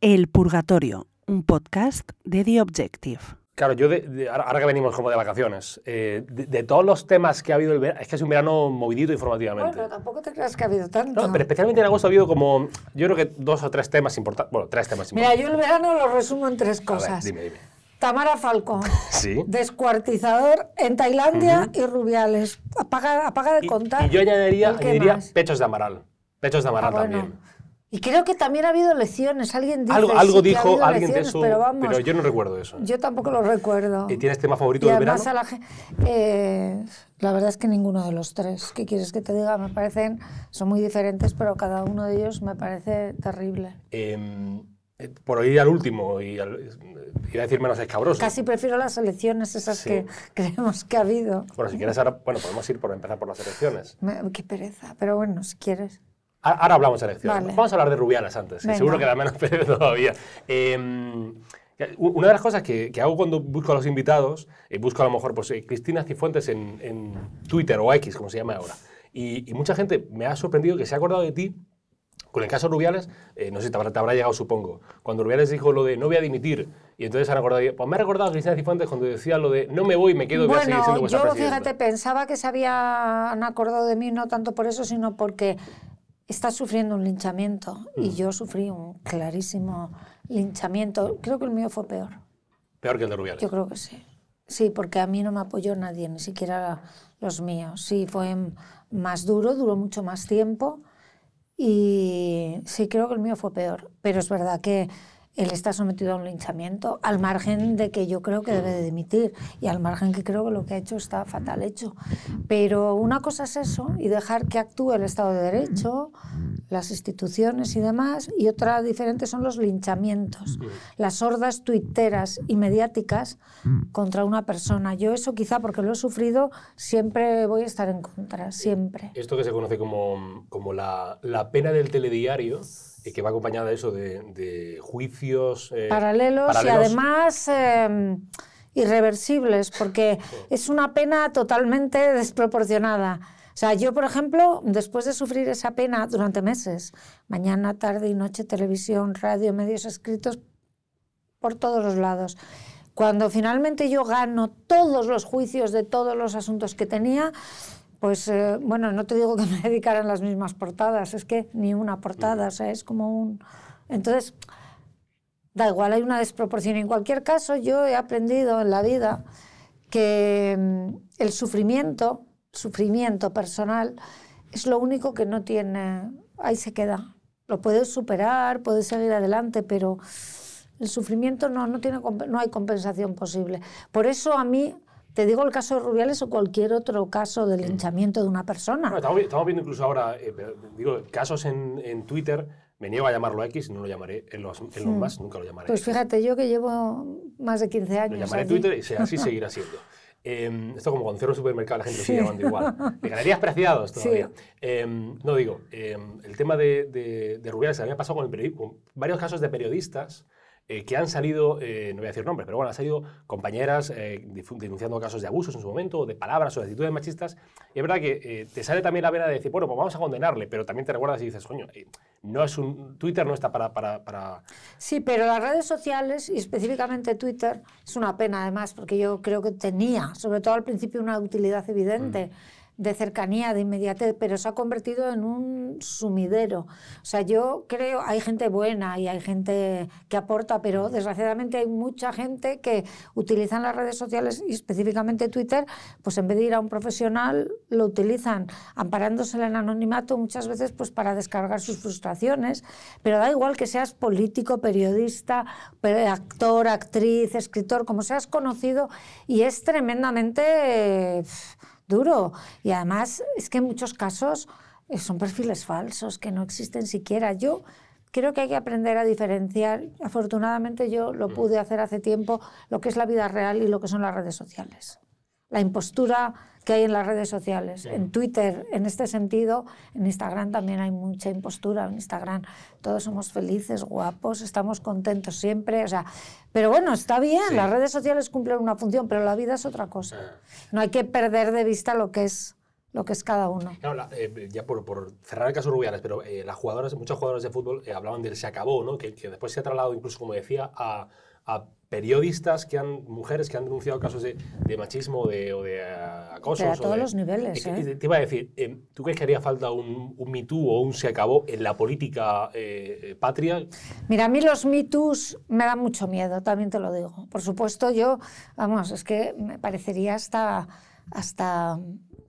El Purgatorio, un podcast de The Objective. Claro, yo de- de- ahora que venimos como de vacaciones, eh, de, de todos los temas que ha habido el verano, es que es un verano movidito informativamente. Bueno, tampoco te creas que ha habido tanto. No, pero especialmente en agosto ha habido como, yo creo que dos o tres temas importantes, bueno, tres temas Mira, importantes. yo el verano lo resumo en tres A ver, cosas. dime, dime. Tamara Falcón, Sí. descuartizador en Tailandia y Rubiales. Apaga, apaga de Y, contar. y yo añadiría, ¿El qué añadiría pechos de amaral. Pechos de Ah, amaral bueno. también. Y creo que también ha habido elecciones. Alguien dice Algo, sí algo ha dijo habido alguien de elecciones, eso, pero vamos. yo no recuerdo eso. Yo tampoco lo recuerdo. ¿Y tienes tema favorito Y del verano? a la eh, la verdad es que ninguno de los tres. ¿Qué quieres que te diga? Me parecen... Son muy diferentes, pero cada uno de ellos me parece terrible. Eh, eh, por ir al último, y al- iba a decir menos escabroso. Casi prefiero las elecciones esas Sí. que creemos que ha habido. Bueno, si quieres ahora, bueno, podemos ir por empezar por las elecciones. Me- qué pereza, pero bueno, si quieres. Ahora hablamos de elecciones. Vale. Vamos a hablar de Rubiales antes, que seguro que da menos pereza todavía. Eh, una de las cosas que, que hago cuando busco a los invitados, eh, busco a lo mejor pues, eh, Cristina Cifuentes en, en Twitter o X, como se llama ahora. Y, y mucha gente me ha sorprendido que se ha acordado de ti con el caso Rubiales, eh, no sé si te habrá, te habrá llegado, supongo, cuando Rubiales dijo lo de no voy a dimitir, y entonces han acordado, pues me ha recordado a Cristina Cifuentes cuando decía lo de no me voy, me quedo voy a seguir siendo Bueno, vuestra yo presidenta. fíjate, pensaba que se habían acordado de mí no tanto por eso, sino porque está sufriendo un linchamiento Mm. y yo sufrí un clarísimo linchamiento. Creo que el mío fue peor. Peor que el de Rubiales. Yo creo que sí. Sí, porque a mí no me apoyó nadie, ni siquiera los míos. Sí, fue más duro, duró mucho más tiempo y sí, creo que el mío fue peor. Pero es verdad que él está sometido a un linchamiento, al margen de que yo creo que debe de dimitir y al margen que creo que lo que ha hecho está fatal hecho. Pero una cosa es eso y dejar que actúe el Estado de Derecho, las instituciones y demás, y otra diferente son los linchamientos, las hordas tuiteras y mediáticas contra una persona. Yo eso quizá porque lo he sufrido, siempre voy a estar en contra, siempre. Esto que se conoce como, como la, la pena del telediario, y que va acompañada de eso, de, de juicios... eh, paralelos, y paralelos. además eh, irreversibles, porque es una pena totalmente desproporcionada. O sea, yo, por ejemplo, después de sufrir esa pena durante meses, mañana, tarde y noche, televisión, radio, medios escritos, por todos los lados, cuando finalmente yo gano todos los juicios de todos los asuntos que tenía, pues eh, bueno, no te digo que me dedicaran las mismas portadas, es que ni una portada, o sea, es como un... Entonces, da igual, hay una desproporción. En cualquier caso, yo he aprendido en la vida que mm, el sufrimiento, sufrimiento personal, es lo único que no tiene, ahí se queda. Lo puedes superar, puedes seguir adelante, pero el sufrimiento no, no, tiene, no hay compensación posible. Por eso a mí, te digo el caso de Rubiales o cualquier otro caso de linchamiento de una persona. Bueno, estamos, estamos viendo incluso ahora, eh, digo, casos en, en Twitter, me niego a llamarlo X, no lo llamaré en los, en los más, nunca lo llamaré. Pues fíjate, yo que llevo más de 15 Lo años. llamaré allí. Twitter y así seguirá siendo. Eh, esto como con cierro supermercado la gente lo sigue llamando igual. De galerías preciados todavía. Sí. Eh, no digo, eh, el tema de, de, de Rubiales, a mí me ha pasado con, el con varios casos de periodistas eh, que han salido, eh, no voy a decir nombres, pero bueno, han salido compañeras eh, denunciando casos de abusos en su momento, de palabras o de actitudes machistas. Y es verdad que eh, te sale también la vena de decir, bueno, pues vamos a condenarle, pero también te recuerdas y dices, coño, eh, no es un, Twitter no está para, para, para Sí, pero las redes sociales y específicamente Twitter es una pena además porque yo creo que tenía, sobre todo al principio, una utilidad evidente de cercanía, de inmediatez, pero se ha convertido en un sumidero. O sea, yo creo, hay gente buena y hay gente que aporta, pero desgraciadamente hay mucha gente que utilizan las redes sociales y específicamente Twitter, pues en vez de ir a un profesional, lo utilizan amparándose en el anonimato muchas veces pues para descargar sus frustraciones, pero da igual que seas político, periodista, pe- actor, actriz, escritor, como seas conocido, y es tremendamente eh, duro. Y además es que en muchos casos eh, son perfiles falsos que no existen siquiera. Yo creo que hay que aprender a diferenciar. Afortunadamente yo lo pude hacer hace tiempo, lo que es la vida real y lo que son las redes sociales. La impostura que hay en las redes sociales. En Twitter, en este sentido, en Instagram también hay mucha impostura. En Instagram todos somos felices, guapos, estamos contentos siempre. O sea, pero bueno, está bien, Sí. las redes sociales cumplen una función, pero la vida es otra cosa. No hay que perder de vista lo que es lo que es cada uno. Claro, la- eh, ya por, por cerrar el caso Rubiales, pero eh, las jugadoras, muchas jugadoras de fútbol eh, hablaban del se acabó, ¿no? Que, que después se ha trasladado incluso, como decía, a, a periodistas que han, mujeres que han denunciado casos de, de machismo de, o de eh, acoso. Pero a todos los niveles, ¿eh? Te iba a decir, eh, ¿tú crees que haría falta un, un Me Too o un se acabó en la política eh, patria? Mira, a mí los Me Toos me dan mucho miedo, también te lo digo. Por supuesto, yo, vamos, es que me parecería hasta, hasta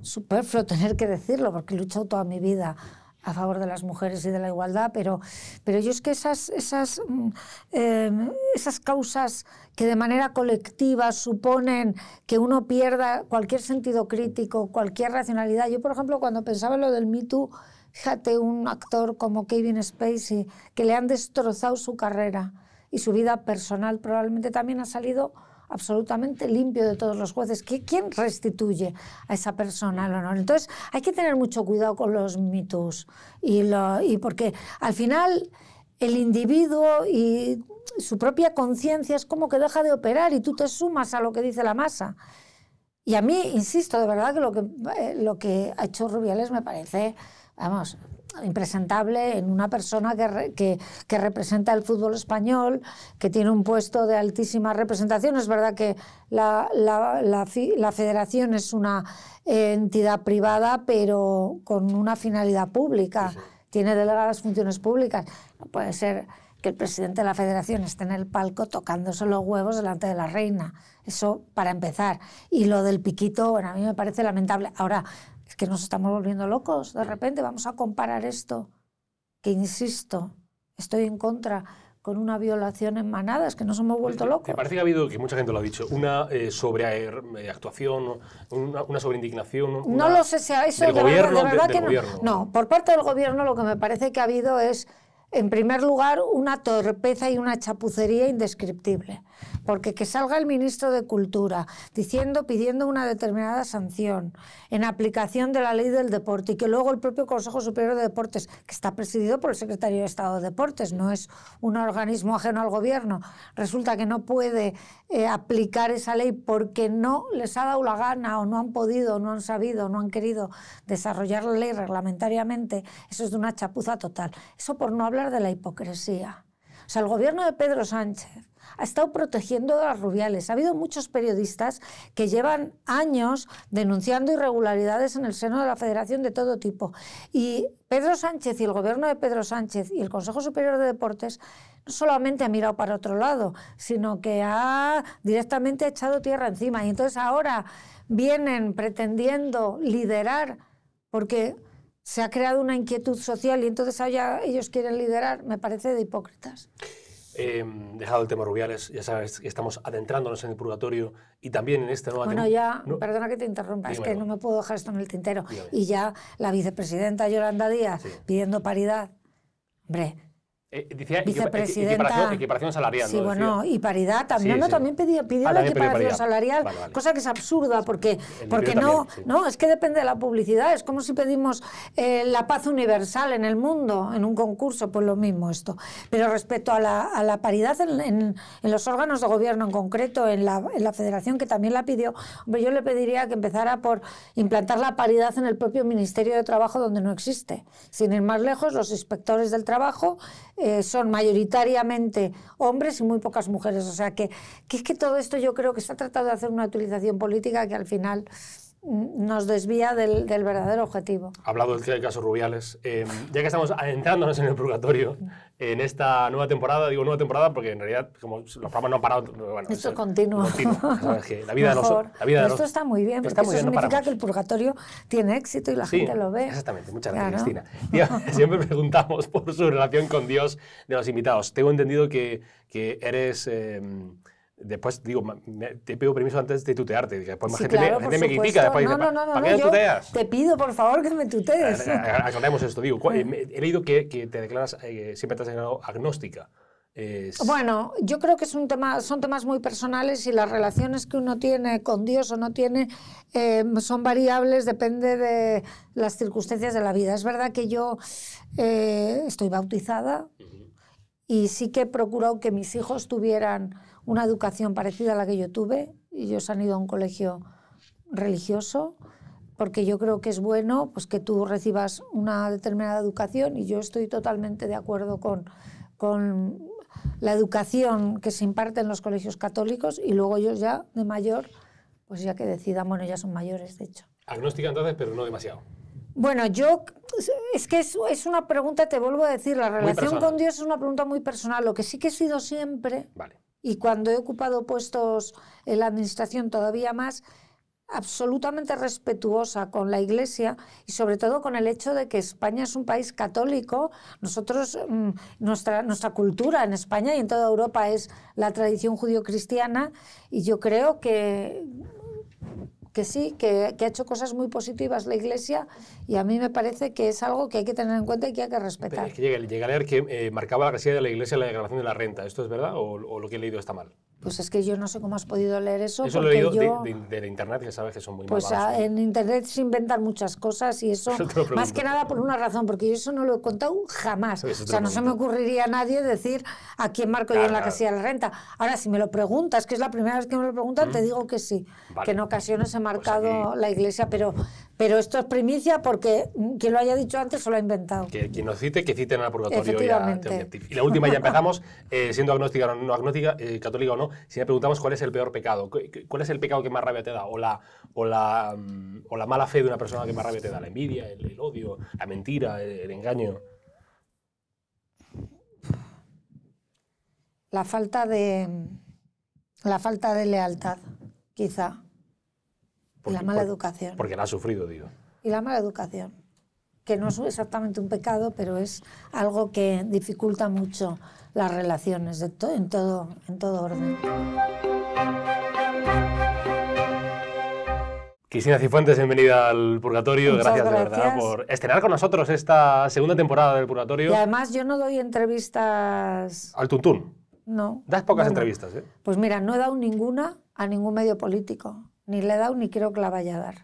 superfluo tener que decirlo, porque he luchado toda mi vida a favor de las mujeres y de la igualdad, pero, pero yo es que esas, esas, mm, eh, esas causas que de manera colectiva suponen que uno pierda cualquier sentido crítico, cualquier racionalidad. Yo, por ejemplo, cuando pensaba en lo del Me Too, fíjate, un actor como Kevin Spacey, que le han destrozado su carrera y su vida personal, probablemente también ha salido absolutamente limpio de todos los jueces. ¿Qui- ¿Quién restituye a esa persona el honor? Entonces, hay que tener mucho cuidado con los mitos. Y, lo- y porque al final el individuo y su propia conciencia es como que deja de operar y tú te sumas a lo que dice la masa. Y a mí, insisto, de verdad que lo que, eh, lo que ha hecho Rubiales me parece, vamos, impresentable en una persona que, re- que, que representa el fútbol español, que tiene un puesto de altísima representación. Es verdad que la, la, la la federación es una entidad privada, pero con una finalidad pública. Tiene delegadas funciones públicas. No puede ser que el presidente de la federación esté en el palco tocándose los huevos delante de la reina. Eso para empezar. Y lo del piquito, bueno, a mí me parece lamentable. Ahora, que nos estamos volviendo locos. De repente vamos a comparar esto, que insisto, estoy en contra con una violación en manadas, que nos hemos vuelto Me locos. parece que ha habido, que mucha gente lo ha dicho, una eh, sobreactuación, una, una sobreindignación. No una- lo sé si eso del de gobierno, verdad, de de- verdad del que no. gobierno. No, por parte del gobierno lo que me parece que ha habido es, en primer lugar, una torpeza y una chapucería indescriptible. Porque que salga el ministro de Cultura diciendo, pidiendo una determinada sanción en aplicación de la ley del deporte y que luego el propio Consejo Superior de Deportes, que está presidido por el secretario de Estado de Deportes, no es un organismo ajeno al gobierno, resulta que no puede eh, aplicar esa ley porque no les ha dado la gana o no han podido, no han sabido, no han querido desarrollar la ley reglamentariamente, eso es de una chapuza total. Eso por no hablar de la hipocresía. O sea, el gobierno de Pedro Sánchez ha estado protegiendo a rubiales. Ha habido muchos periodistas que llevan años denunciando irregularidades en el seno de la federación de todo tipo. Y Pedro Sánchez y el gobierno de Pedro Sánchez y el Consejo Superior de Deportes no solamente ha mirado para otro lado, sino que ha directamente echado tierra encima. Y entonces ahora vienen pretendiendo liderar porque se ha creado una inquietud social y entonces ahora ellos quieren liderar, me parece de hipócritas. Eh, dejado el tema Rubiales, ya sabes que estamos adentrándonos en el purgatorio y también en esta nueva Bueno, ya, no- perdona que te interrumpa, es que Dígamelo. no me puedo dejar esto en el tintero. Dígame. Y ya la vicepresidenta Yolanda Díaz Sí. pidiendo paridad. Hombre, eh, decía vicepresidenta. equiparación, equiparación salarial. Sí, ¿no? bueno, y paridad también. Sí, no, sí. también pidió, pidió Ah, la equiparación salarial, Vale, vale. cosa que es absurda porque, porque no, también, sí. no, es que depende de la publicidad. Es como si pedimos eh, la paz universal en el mundo, en un concurso, pues lo mismo esto. Pero respecto a la, a la paridad en, en- en los órganos de gobierno, en concreto en la, en la federación que también la pidió, hombre, yo le pediría que empezara por implantar la paridad en el propio Ministerio de Trabajo donde no existe. Sin ir más lejos, los inspectores del trabajo eh, son mayoritariamente hombres y muy pocas mujeres. O sea que, que es que todo esto yo creo que se ha tratado de hacer una utilización política que al final nos desvía del, del verdadero objetivo. Hablado del caso Rubiales, eh, ya que estamos adentrándonos en el purgatorio, en esta nueva temporada, digo nueva temporada porque en realidad como los programas no han parado... Bueno, Esto es continuo. continuo, sabes que la vida de Mejor. nosotros... La vida de Pero esto está muy bien, porque muy eso bien, no significa paramos. que el purgatorio tiene éxito y la Sí, gente lo ve. Exactamente, muchas gracias, Claro. Cristina. Tío, siempre preguntamos por su relación con Dios de los invitados. Tengo entendido que, que eres. eh, después, digo, me- te pido permiso antes de tutearte, después más Sí, gente, claro, me, por gente me critica. Después no, no, no, no, ¿para qué no, tuteas? te pido, por favor, que me tutees. Aclaremos esto, digo. He leído que, que te declaras, eh, siempre te has declarado agnóstica. Es- Bueno, yo creo que es un tema, son temas muy personales y las relaciones que uno tiene con Dios o no tiene eh, son variables, depende de las circunstancias de la vida. Es verdad que yo eh, estoy bautizada y sí que he procurado que mis hijos tuvieran una educación parecida a la que yo tuve. Ellos han ido a un colegio religioso porque yo creo que es bueno pues, que tú recibas una determinada educación y yo estoy totalmente de acuerdo con, con la educación que se imparte en los colegios católicos y luego ellos ya de mayor, pues ya que decidan, bueno, ya son mayores, de hecho. Agnóstica entonces, pero no demasiado. Bueno, yo, es que es, es una pregunta, te vuelvo a decir, la relación con Dios es una pregunta muy personal. Lo que sí que he sido siempre, Vale. Y cuando he ocupado puestos en la administración todavía más, absolutamente respetuosa con la Iglesia y sobre todo con el hecho de que España es un país católico. Nosotros, mm, nuestra, nuestra cultura en España y en toda Europa es la tradición judío-cristiana y yo creo que, que sí, que, que ha hecho cosas muy positivas la Iglesia y a mí me parece que es algo que hay que tener en cuenta y que hay que Pero respetar. es que llegué, llegué a leer que eh, marcaba la casilla de la iglesia la declaración de la renta. ¿Esto es verdad o, o lo que he leído está mal? Pues es que yo no sé cómo has podido leer eso. Eso lo he leído yo... de, de- de la internet, que sabes que son muy Pues en internet se inventan muchas cosas y eso, más que nada por una razón, porque yo eso no lo he contado jamás. Eso o sea, no se me ocurriría a nadie decir a quién marco yo en la casilla de la renta. Ahora, si me lo preguntas, que es la primera vez que me lo preguntan, te digo que sí, Vale. Pues que en ocasiones he marcado aquí- la iglesia, pero, pero esto es primicia porque quien lo haya dicho antes se lo ha inventado. Que quien nos cite, que citen al purgatorio y a. Y la última ya empezamos, eh, siendo agnóstica o no agnóstica, eh, católica o no, si me preguntamos cuál es el peor pecado, cu- cu- cuál es el pecado que más rabia te da, o la, o la, mm, o la mala fe de una persona que más rabia te da, la envidia, el, el odio, la mentira, el, el engaño. La falta de, la falta de lealtad, quizá, Porque- la mala por- educación. Porque la has sufrido, digo. y la mala educación, que no es exactamente un pecado, pero es algo que dificulta mucho las relaciones de to- en, todo, en todo orden. Cristina Cifuentes, bienvenida al Purgatorio. Muchas gracias, de verdad gracias. por estrenar con nosotros esta segunda temporada del Purgatorio. Y además yo no doy entrevistas, Al Tuntún. no. Das pocas Bueno, entrevistas, ¿eh? Pues mira, no he dado ninguna a ningún medio político, ni le he dado ni creo que la vaya a dar.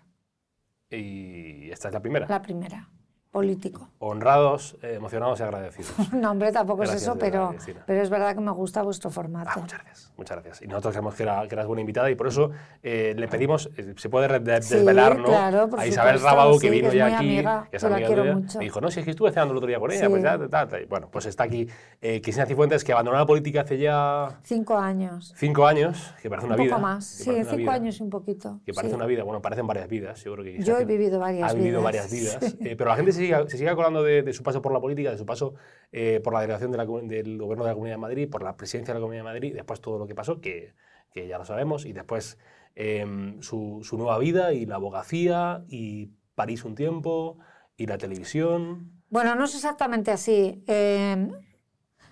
Y esta es la primera. La primera, político. Honrados, eh, emocionados y agradecidos. No, hombre, tampoco Gracias, es eso, pero, Cristina. pero es verdad que me gusta vuestro Ah, formato. muchas gracias, muchas gracias. Y nosotros creemos que, era, que eras buena invitada y por eso eh, le pedimos, eh, se puede de- Sí, desvelar, ¿no? claro, por a Isabel Rabau, sí, que vino ya aquí, amiga, que es amiga quiero tuya, mucho. me dijo, no, si es que estuve cenando el otro día con ella, Sí. pues ya, tal, tal. Bueno, pues está aquí eh, Cristina Cifuentes, que abandonó la política hace ya Cinco años. cinco años, que parece una un vida. poco más. Sí, cinco vida, años y un poquito. Que parece una vida, bueno, parecen varias vidas, yo creo que Yo he vivido varias ha vivido vidas. varias vidas. eh, pero la gente se sigue, se sigue acordando de, de su paso por la política, de su paso eh, por la delegación de la comu- del gobierno de la Comunidad de Madrid, por la presidencia de la Comunidad de Madrid, después todo lo que pasó, que, que ya lo sabemos, y después em, su, su nueva vida y la abogacía y París un tiempo y la televisión. Bueno, no es exactamente así. Eh,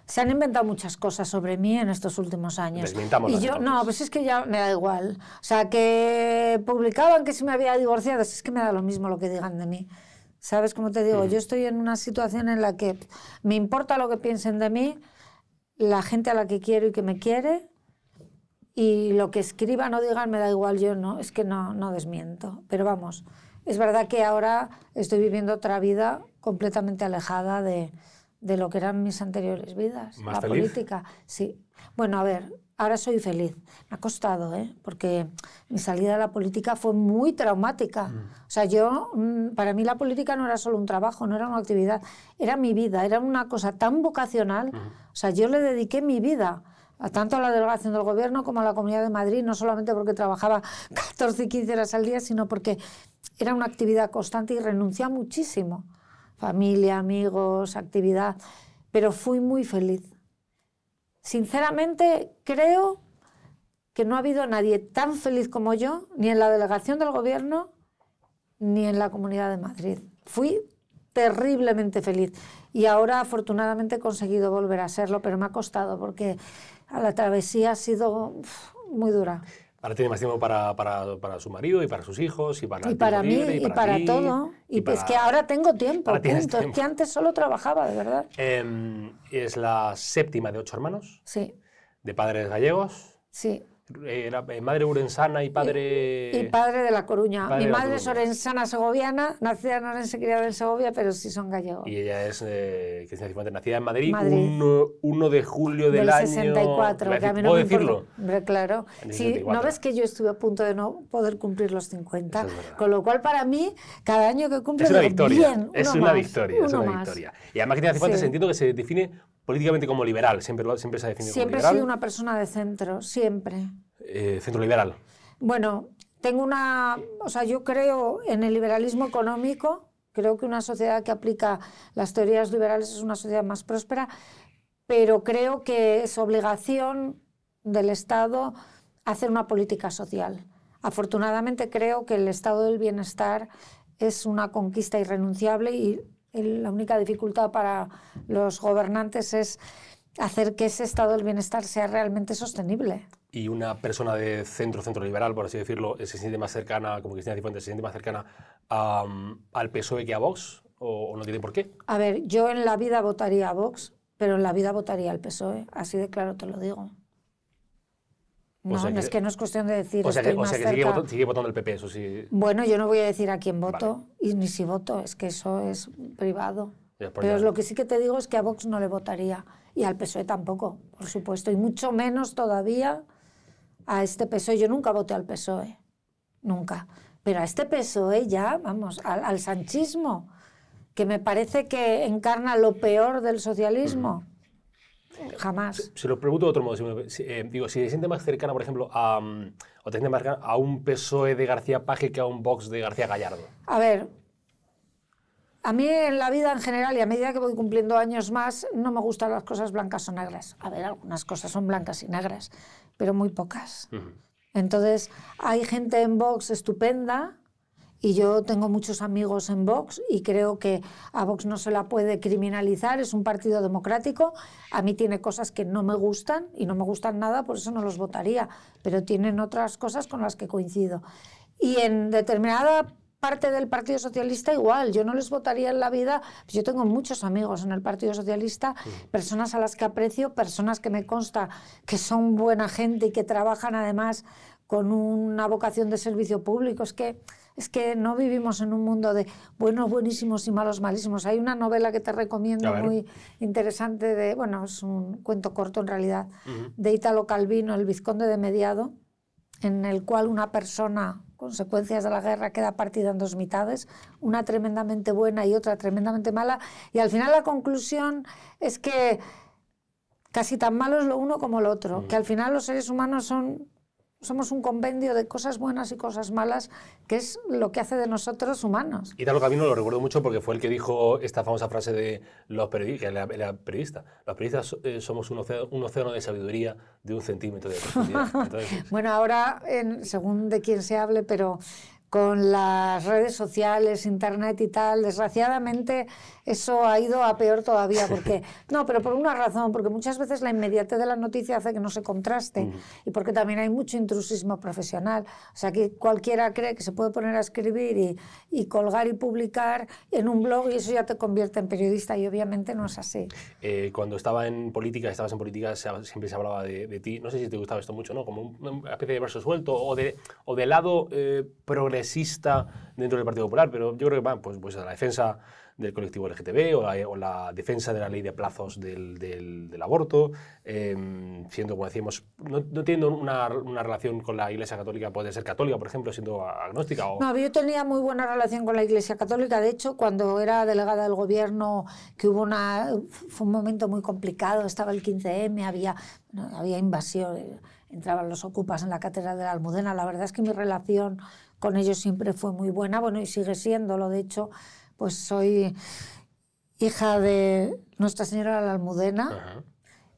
se han inventado muchas cosas sobre mí en estos últimos años. Y yo, entonces. no, pues es que ya me da igual. O sea, que publicaban que se me había divorciado, es que me da lo mismo lo que digan de mí. ¿Sabes cómo te digo? Yo estoy en una situación en la que me importa lo que piensen de mí, la gente a la que quiero y que me quiere, y lo que escriban o digan me da igual, yo no, es que no, no desmiento. Pero vamos, es verdad que ahora estoy viviendo otra vida completamente alejada de, de lo que eran mis anteriores vidas. ¿Más la feliz? política, sí. Bueno, a ver, ahora soy feliz. Me ha costado, ¿eh? Porque mi salida de la política fue muy traumática. O sea, yo, mm, para mí la política no era solo un trabajo, no era una actividad, era mi vida, era una cosa tan vocacional. O sea, yo le dediqué mi vida a tanto a la delegación del gobierno como a la Comunidad de Madrid, no solamente porque trabajaba 14 y 15 horas al día, sino porque era una actividad constante y renuncié a muchísimo. Familia, amigos, actividad, pero fui muy feliz. Sinceramente, creo que no ha habido nadie tan feliz como yo, ni en la delegación del gobierno, ni en la Comunidad de Madrid. Fui terriblemente feliz y ahora afortunadamente he conseguido volver a serlo, pero me ha costado porque la travesía ha sido muy dura. Ahora tiene más tiempo para, para, para su marido y para sus hijos y para Y para mí libre, y para, ti, todo. Y, es que ahora tengo tiempo, punto. Es que antes solo trabajaba, de verdad. Em, es la séptima de ocho hermanos, Sí, de padres gallegos. sí. Era eh, madre urensana y padre... Y padre de La Coruña. Mi madre es orensana segoviana, nacida en Orense, criada en Segovia, pero sí son gallegos. Y ella es eh, Cristina Cifuentes, nacida en Madrid, Madrid. 1, 1 de julio del, del año... 64, Iba a que a mí no ¿Puedo me decirlo? Hombre, claro. Sí, 64. ¿no ves que yo estuve a punto de no poder cumplir los 50? Eso es. Con lo cual, para mí, cada año que cumplo, Es una victoria. bien, es una más, victoria. Es una más. victoria. Y además Cristina Cifuentes Sí. entiendo que se define políticamente como liberal. Siempre, siempre se ha definido Siempre he como sido liberal. una persona de centro, siempre. Eh, centro liberal. Bueno, tengo una, o sea, yo creo en el liberalismo económico, creo que una sociedad que aplica las teorías liberales es una sociedad más próspera, pero creo que es obligación del Estado hacer una política social. Afortunadamente creo que el estado del bienestar es una conquista irrenunciable y la única dificultad para los gobernantes es hacer que ese estado del bienestar sea realmente sostenible. Y una persona de centro, centro liberal, por así decirlo, se siente más cercana, como Cristina Cifuentes, se siente más cercana a, al PSOE que a Vox, o, o no tiene por qué. A ver, yo en la vida votaría a Vox, pero en la vida votaría al PSOE, así de claro te lo digo. No, sea no que- es que no es cuestión de decir O sea que, estoy o más sea que sigue, votando, sigue votando el PP, eso sí. Bueno, yo no voy a decir a quién voto y ni si voto, es que eso es privado. Ya, pues Pero lo que sí que te digo es que a Vox no le votaría y al PSOE tampoco, por supuesto, y mucho menos todavía a este PSOE. Yo nunca voté al PSOE, nunca. Pero a este PSOE ya, vamos, al, al sanchismo, que me parece que encarna lo peor del socialismo. Jamás. Se lo pregunto de otro modo. si me- si, eh, digo, si se siente más cercana, por ejemplo, a, mm, o te siente más cercana a un PSOE de García Paje que a un Vox de García Gallardo. A ver, a mí en la vida en general y a medida que voy cumpliendo años más, no me gustan las cosas blancas o negras. A ver, algunas cosas son blancas y negras, pero muy pocas. Entonces, hay gente en Vox estupenda y yo tengo muchos amigos en Vox y creo que a Vox no se la puede criminalizar, es un partido democrático. A mí tiene cosas que no me gustan y no me gustan nada, por eso no los votaría, pero tienen otras cosas con las que coincido. Y en determinada parte del Partido Socialista igual, yo no les votaría en la vida, yo tengo muchos amigos en el Partido Socialista, personas a las que aprecio, personas que me consta que son buena gente y que trabajan además con una vocación de servicio público. Es que, es que no vivimos en un mundo de buenos buenísimos y malos malísimos. Hay una novela que te recomiendo muy interesante de, bueno, es un cuento corto en realidad, de Italo Calvino, El Vizconde de Mediado, en el cual una persona, consecuencias de la guerra, queda partida en dos mitades, una tremendamente buena y otra tremendamente mala, y al final la conclusión es que casi tan malo es lo uno como lo otro, que al final los seres humanos son somos un compendio de cosas buenas y cosas malas, que es lo que hace de nosotros humanos. Italo Calvino lo recuerdo mucho porque fue el que dijo esta famosa frase de los periodistas, que era, era periodista. Los periodistas eh, somos un océano, un océano de sabiduría de un centímetro de profundidad. Entonces, Bueno, ahora, en- según de quién se hable, pero con las redes sociales, internet y tal, desgraciadamente eso ha ido a peor todavía. Porque, no, pero por una razón, porque muchas veces la inmediatez de la noticia hace que no se contraste y porque también hay mucho intrusismo profesional. O sea, que cualquiera cree que se puede poner a escribir y, y colgar y publicar en un blog y eso ya te convierte en periodista y obviamente no es así. eh, cuando estaba en política, estabas en política, siempre se hablaba de, de ti. No sé si te gustaba esto mucho, ¿no? Como un- una especie de verso suelto o de, o de lado eh, progresista dentro del Partido Popular, pero yo creo que va pues, pues a la defensa del colectivo LGTB o la, o la defensa de la ley de plazos del, del- del aborto, eh, siendo, como decíamos, no, no teniendo una, una relación con la Iglesia Católica, puede ser católica, por ejemplo, siendo agnóstica o... No, yo tenía muy buena relación con la Iglesia Católica. De hecho, cuando era delegada del gobierno, que hubo una, fue un momento muy complicado, estaba el 15M, había, había invasión, entraban los ocupas en la Catedral de la Almudena. La verdad es que mi relación con ellos siempre fue muy buena, bueno, y sigue siéndolo. De hecho, pues soy hija de Nuestra Señora de la Almudena Ajá.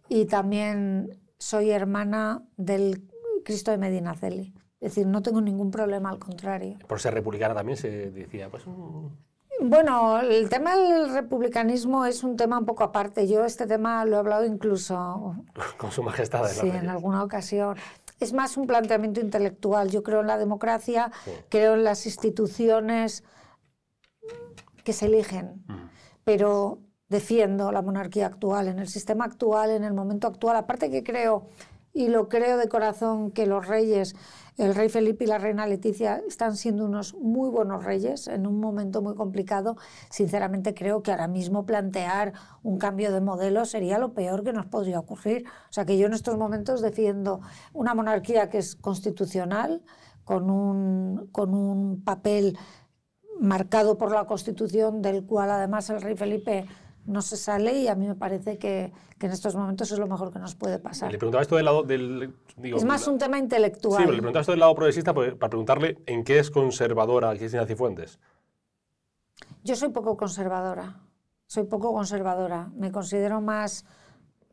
y también soy hermana del Cristo de Medinaceli. Es decir, no tengo ningún problema, al contrario. Por ser republicana también se decía, pues... Bueno, el tema del republicanismo es un tema un poco aparte. Yo este tema lo he hablado incluso con su majestad. de sí, en alguna ocasión. Es más un planteamiento intelectual. Yo creo en la democracia, Sí. creo en las instituciones que se eligen, Mm. pero defiendo la monarquía actual, en el sistema actual, en el momento actual. Aparte que creo, y lo creo de corazón que los reyes, el rey Felipe y la reina Leticia, están siendo unos muy buenos reyes en un momento muy complicado. Sinceramente creo que ahora mismo plantear un cambio de modelo sería lo peor que nos podría ocurrir. O sea que yo en estos momentos defiendo una monarquía que es constitucional, con un, con un papel marcado por la Constitución, del cual además el rey Felipe no se sale y a mí me parece que, que, en estos momentos es lo mejor que nos puede pasar. Le preguntaba esto del lado del... Digo, es más un tema intelectual. Sí, pero le preguntaba esto del lado progresista para preguntarle en qué es conservadora Cristina Cifuentes. Yo soy poco conservadora, soy poco conservadora, me considero más,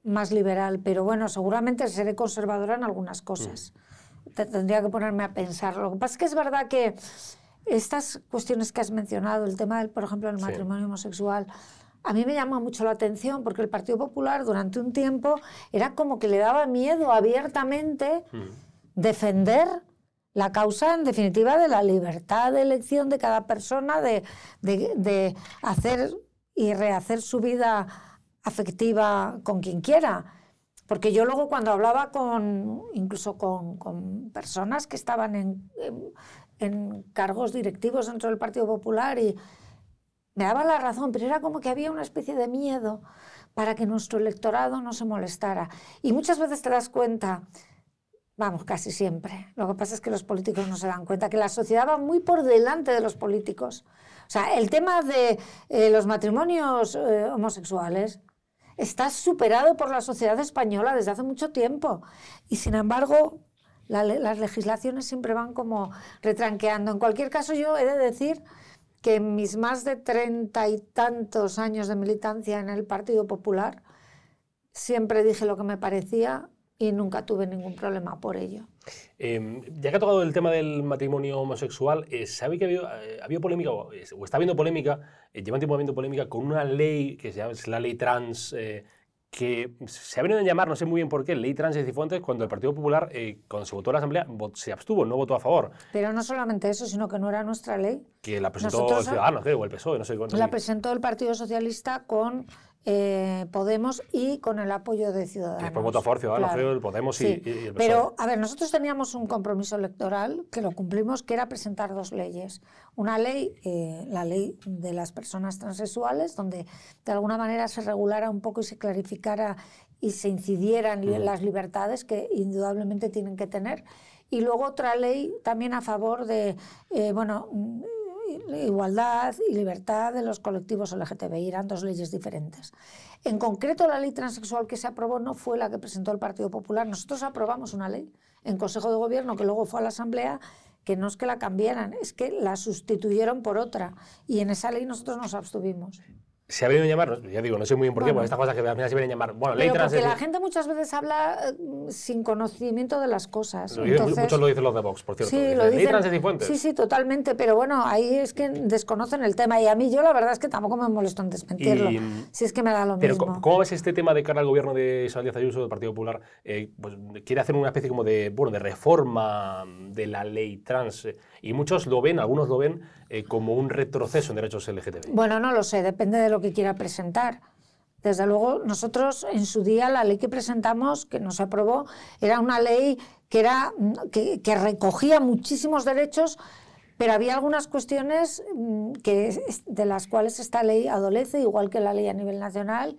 más liberal, pero bueno, seguramente seré conservadora en algunas cosas. Mm. Tendría que ponerme a pensar. Lo que pasa es que es verdad que estas cuestiones que has mencionado, el tema, del, por ejemplo, del matrimonio sí. homosexual, a mí me llama mucho la atención porque el Partido Popular durante un tiempo era como que le daba miedo abiertamente mm. defender la causa, en definitiva, de la libertad de elección de cada persona, de, de, de hacer y rehacer su vida afectiva con quien quiera. Porque yo luego cuando hablaba con, incluso con, con personas que estaban en, en, en, cargos directivos dentro del Partido Popular y me daba la razón, pero era como que había una especie de miedo para que nuestro electorado no se molestara. Y muchas veces te das cuenta, vamos, casi siempre, lo que pasa es que los políticos no se dan cuenta, que la sociedad va muy por delante de los políticos. O sea, el tema de eh, los matrimonios eh, homosexuales está superado por la sociedad española desde hace mucho tiempo. Y sin embargo, la, las legislaciones siempre van como retranqueando. En cualquier caso, yo he de decir que en mis más de treinta y tantos años de militancia en el Partido Popular siempre dije lo que me parecía y nunca tuve ningún problema por ello. Eh, ya que ha tocado el tema del matrimonio homosexual, eh, ¿sabe que ha habido, polémica, o, o, está habiendo polémica, eh, lleva tiempo habiendo polémica con una ley que se llama la ley trans, eh, que se ha venido a llamar, no sé muy bien por qué, ley trans y Cifuentes, cuando el Partido Popular, eh, cuando se votó en la Asamblea, se abstuvo, no votó a favor. Pero no solamente eso, sino que no era nuestra ley. Que la presentó Nosotros, Ciudadanos, creo, o el PSOE, no sé. No la presentó el Partido Socialista con eh, Podemos y con el apoyo de Ciudadanos. Que después votó a favor Ciudadanos, claro. el Podemos sí, y, y, el PSOE. Pero, a ver, nosotros teníamos un compromiso electoral que lo cumplimos, que era presentar dos leyes. Una ley, eh, la ley de las personas transexuales, donde de alguna manera se regulara un poco y se clarificara y se incidieran mm. las libertades que indudablemente tienen que tener. Y luego otra ley también a favor de, eh, bueno, igualdad y libertad de los colectivos LGTBI. Eran dos leyes diferentes. En concreto, la ley transexual que se aprobó no fue la que presentó el Partido Popular. Nosotros aprobamos una ley en Consejo de Gobierno que luego fue a la Asamblea que no es que la cambiaran, es que la sustituyeron por otra. Y en esa ley nosotros nos abstuvimos se ha venido a llamar, ya digo, no sé muy bien por qué, bueno, porque estas cosas que al final se vienen a llamar, bueno, ley trans... Porque la gente muchas veces habla uh, sin conocimiento de las cosas. Lo Entonces, muchos lo dicen los de Vox, por cierto. Sí, dicen, lo dicen, ley trans y Cifuentes. Sí, sí, totalmente, pero bueno, ahí es que desconocen el tema y a mí yo la verdad es que tampoco me molesto en desmentirlo, y, si es que me da lo pero mismo. ¿cómo ves este tema de cara al gobierno de Isabel Díaz Ayuso, del Partido Popular? Eh, pues quiere hacer una especie como de, bueno, de reforma de la ley trans eh, y muchos lo ven, algunos lo ven eh, como un retroceso en derechos LGTBI. Bueno, no lo sé, depende de lo que quiera presentar. Desde luego, nosotros en su día la ley que presentamos, que nos aprobó, era una ley que, era, que, recogía muchísimos derechos, pero había algunas cuestiones que, de las cuales esta ley adolece, igual que la ley a nivel nacional,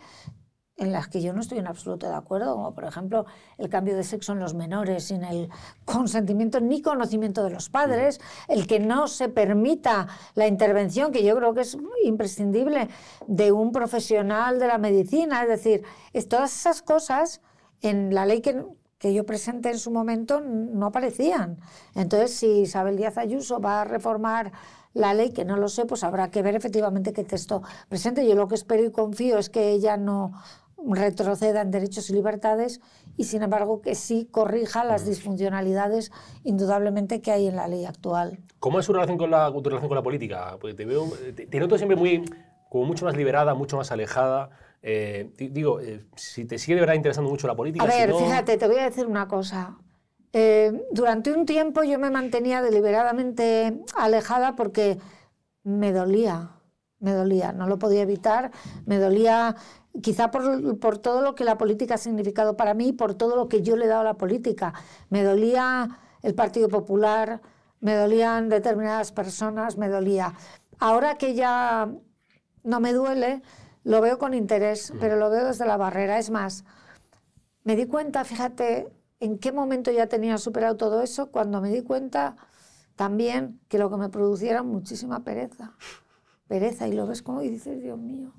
en las que yo no estoy en absoluto de acuerdo, como por ejemplo el cambio de sexo en los menores sin el consentimiento ni conocimiento de los padres, el que no se permita la intervención, que yo creo que es imprescindible, de un profesional de la medicina, es decir, es, todas esas cosas en la ley que, que yo presenté en su momento no aparecían. Entonces, si Isabel Díaz Ayuso va a reformar la ley, que no lo sé, pues habrá que ver efectivamente qué texto presente. Yo lo que espero y confío es que ella no retroceda en derechos y libertades y sin embargo que sí corrija las disfuncionalidades indudablemente que hay en la ley actual. ¿Cómo es su relación con la, tu relación con la política? Porque te veo, te, te noto siempre muy, como mucho más liberada, mucho más alejada. Eh, digo, eh, si te sigue de verdad interesando mucho la política. A ver, si no... fíjate, te voy a decir una cosa. Eh, durante un tiempo yo me mantenía deliberadamente alejada porque me dolía, me dolía, no lo podía evitar, me dolía quizá por, por, todo lo que la política ha significado para mí, por todo lo que yo le he dado a la política. Me dolía el Partido Popular, me dolían determinadas personas, me dolía. Ahora que ya no me duele, lo veo con interés, mm. pero lo veo desde la barrera. Es más, me di cuenta, fíjate, en qué momento ya tenía superado todo eso, cuando me di cuenta también que lo que me producía era muchísima pereza. Pereza, y lo ves como y dices, Dios mío.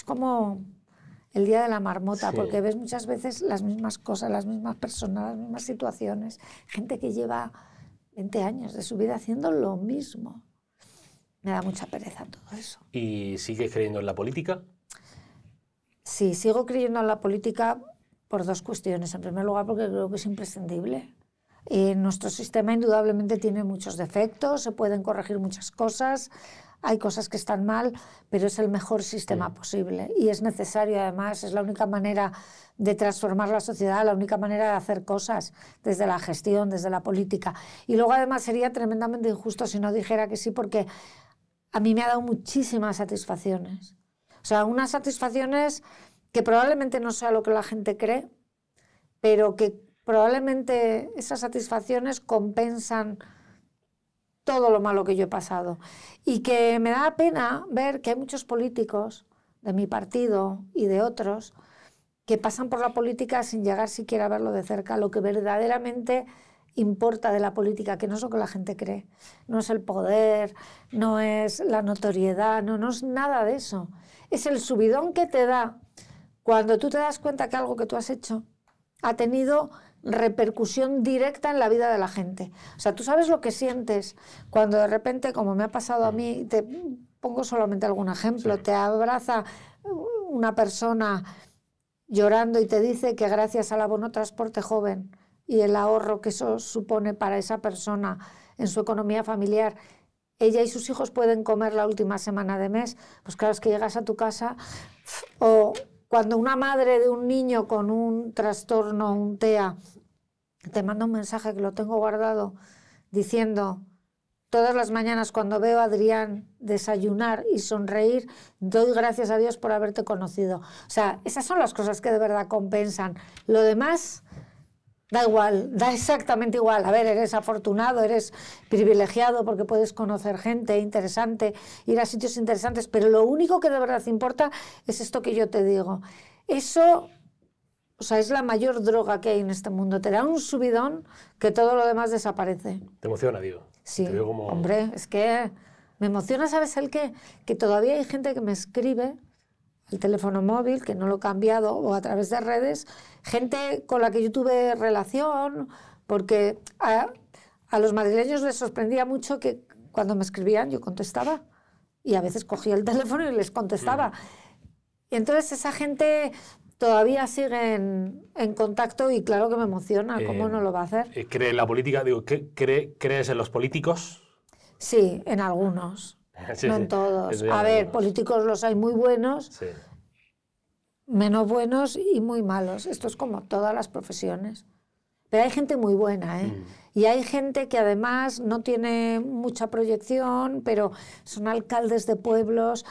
Es como el día de la marmota, porque ves muchas veces las mismas cosas, las mismas personas, las mismas situaciones. Gente que lleva 20 años de su vida haciendo lo mismo. Me da mucha pereza todo eso. ¿Y sigues creyendo en la política? Sí, sigo creyendo en la política por dos cuestiones. En primer lugar, porque creo que es imprescindible. Eh, nuestro sistema indudablemente tiene muchos defectos, se pueden corregir muchas cosas, hay cosas que están mal, pero es el mejor sistema posible y es necesario además, es la única manera de transformar la sociedad, la única manera de hacer cosas desde la gestión, desde la política. Y luego además sería tremendamente injusto si no dijera que sí, porque a mí me ha dado muchísimas satisfacciones. O sea, unas satisfacciones que probablemente no sea lo que la gente cree, pero que probablemente esas satisfacciones compensan todo lo malo que yo he pasado. Y que me da pena ver que hay muchos políticos de mi partido y de otros que pasan por la política sin llegar siquiera a verlo de cerca, lo que verdaderamente importa de la política, que no es lo que la gente cree. No es el poder, no es la notoriedad, no, no es nada de eso. Es el subidón que te da cuando tú te das cuenta que algo que tú has hecho ha tenido repercusión directa en la vida de la gente. O sea, tú sabes lo que sientes cuando de repente, como me ha pasado a mí, te pongo solamente algún ejemplo, te abraza una persona llorando y te dice que gracias al abono transporte joven y el ahorro que eso supone para esa persona en su economía familiar, ella y sus hijos pueden comer la última semana de mes, pues claro, es que llegas a tu casa o cuando una madre de un niño con un trastorno, un TEA, te manda un mensaje que lo tengo guardado diciendo, todas las mañanas cuando veo a Adrián desayunar y sonreír, doy gracias a Dios por haberte conocido. O sea, esas son las cosas que de verdad compensan. Lo demás Da igual, da exactamente igual. A ver, eres afortunado, eres privilegiado porque puedes conocer gente interesante, ir a sitios interesantes, pero lo único que de verdad importa es esto que yo te digo. Eso, o sea, es la mayor droga que hay en este mundo. Te da un subidón que todo lo demás desaparece. Te emociona, digo. Sí, hombre, es que me emociona, ¿sabes el qué? Que todavía hay gente que me escribe el teléfono móvil, que no lo he cambiado, o a través de redes, gente con la que yo tuve relación, porque a, los madrileños les sorprendía mucho que cuando me escribían yo contestaba y a veces cogía el teléfono y les contestaba. Y entonces esa gente todavía sigue en, contacto y claro que me emociona, ¿cómo no lo va a hacer? Eh, ¿Cree en la política? Digo, ¿Crees en los políticos? Sí, en algunos no en todos. A ver, políticos los hay muy buenos, menos buenos y muy malos. Esto es como todas las profesiones. Pero hay gente muy buena, ¿eh? Mm. Y hay gente que además no tiene mucha proyección, pero son alcaldes de pueblos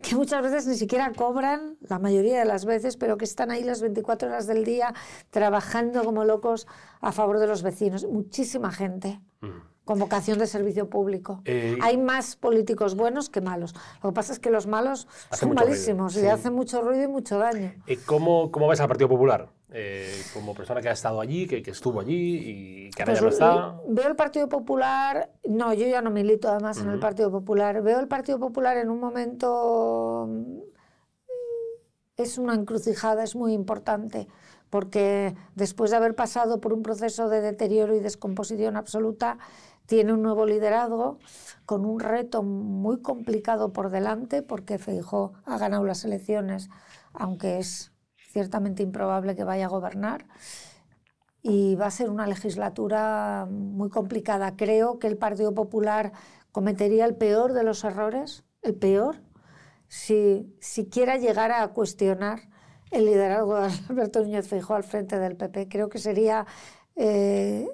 que muchas veces ni siquiera cobran, la mayoría de las veces, pero que están ahí las 24 horas del día trabajando como locos a favor de los vecinos. Muchísima gente. Mm con vocación de servicio público. Eh, Hay más políticos buenos que malos. Lo que pasa es que los malos son malísimos y hacen mucho ruido y mucho daño. ¿Y cómo, cómo ves al Partido Popular? Eh, como persona que ha estado allí, que, que estuvo allí y que ahora ya no pues, está. Veo el Partido Popular, no, yo ya no milito además en el Partido Popular. Veo el Partido Popular en un momento. Es una encrucijada, es muy importante, porque después de haber pasado por un proceso de deterioro y descomposición absoluta, tiene un nuevo liderazgo con un reto muy complicado por delante porque Feijó ha ganado las elecciones, aunque es ciertamente improbable que vaya a gobernar. Y va a ser una legislatura muy complicada. Creo que el Partido Popular cometería el peor de los errores, el peor, si siquiera llegara a cuestionar el liderazgo de Alberto Núñez Feijó al frente del PP. Creo que sería eh,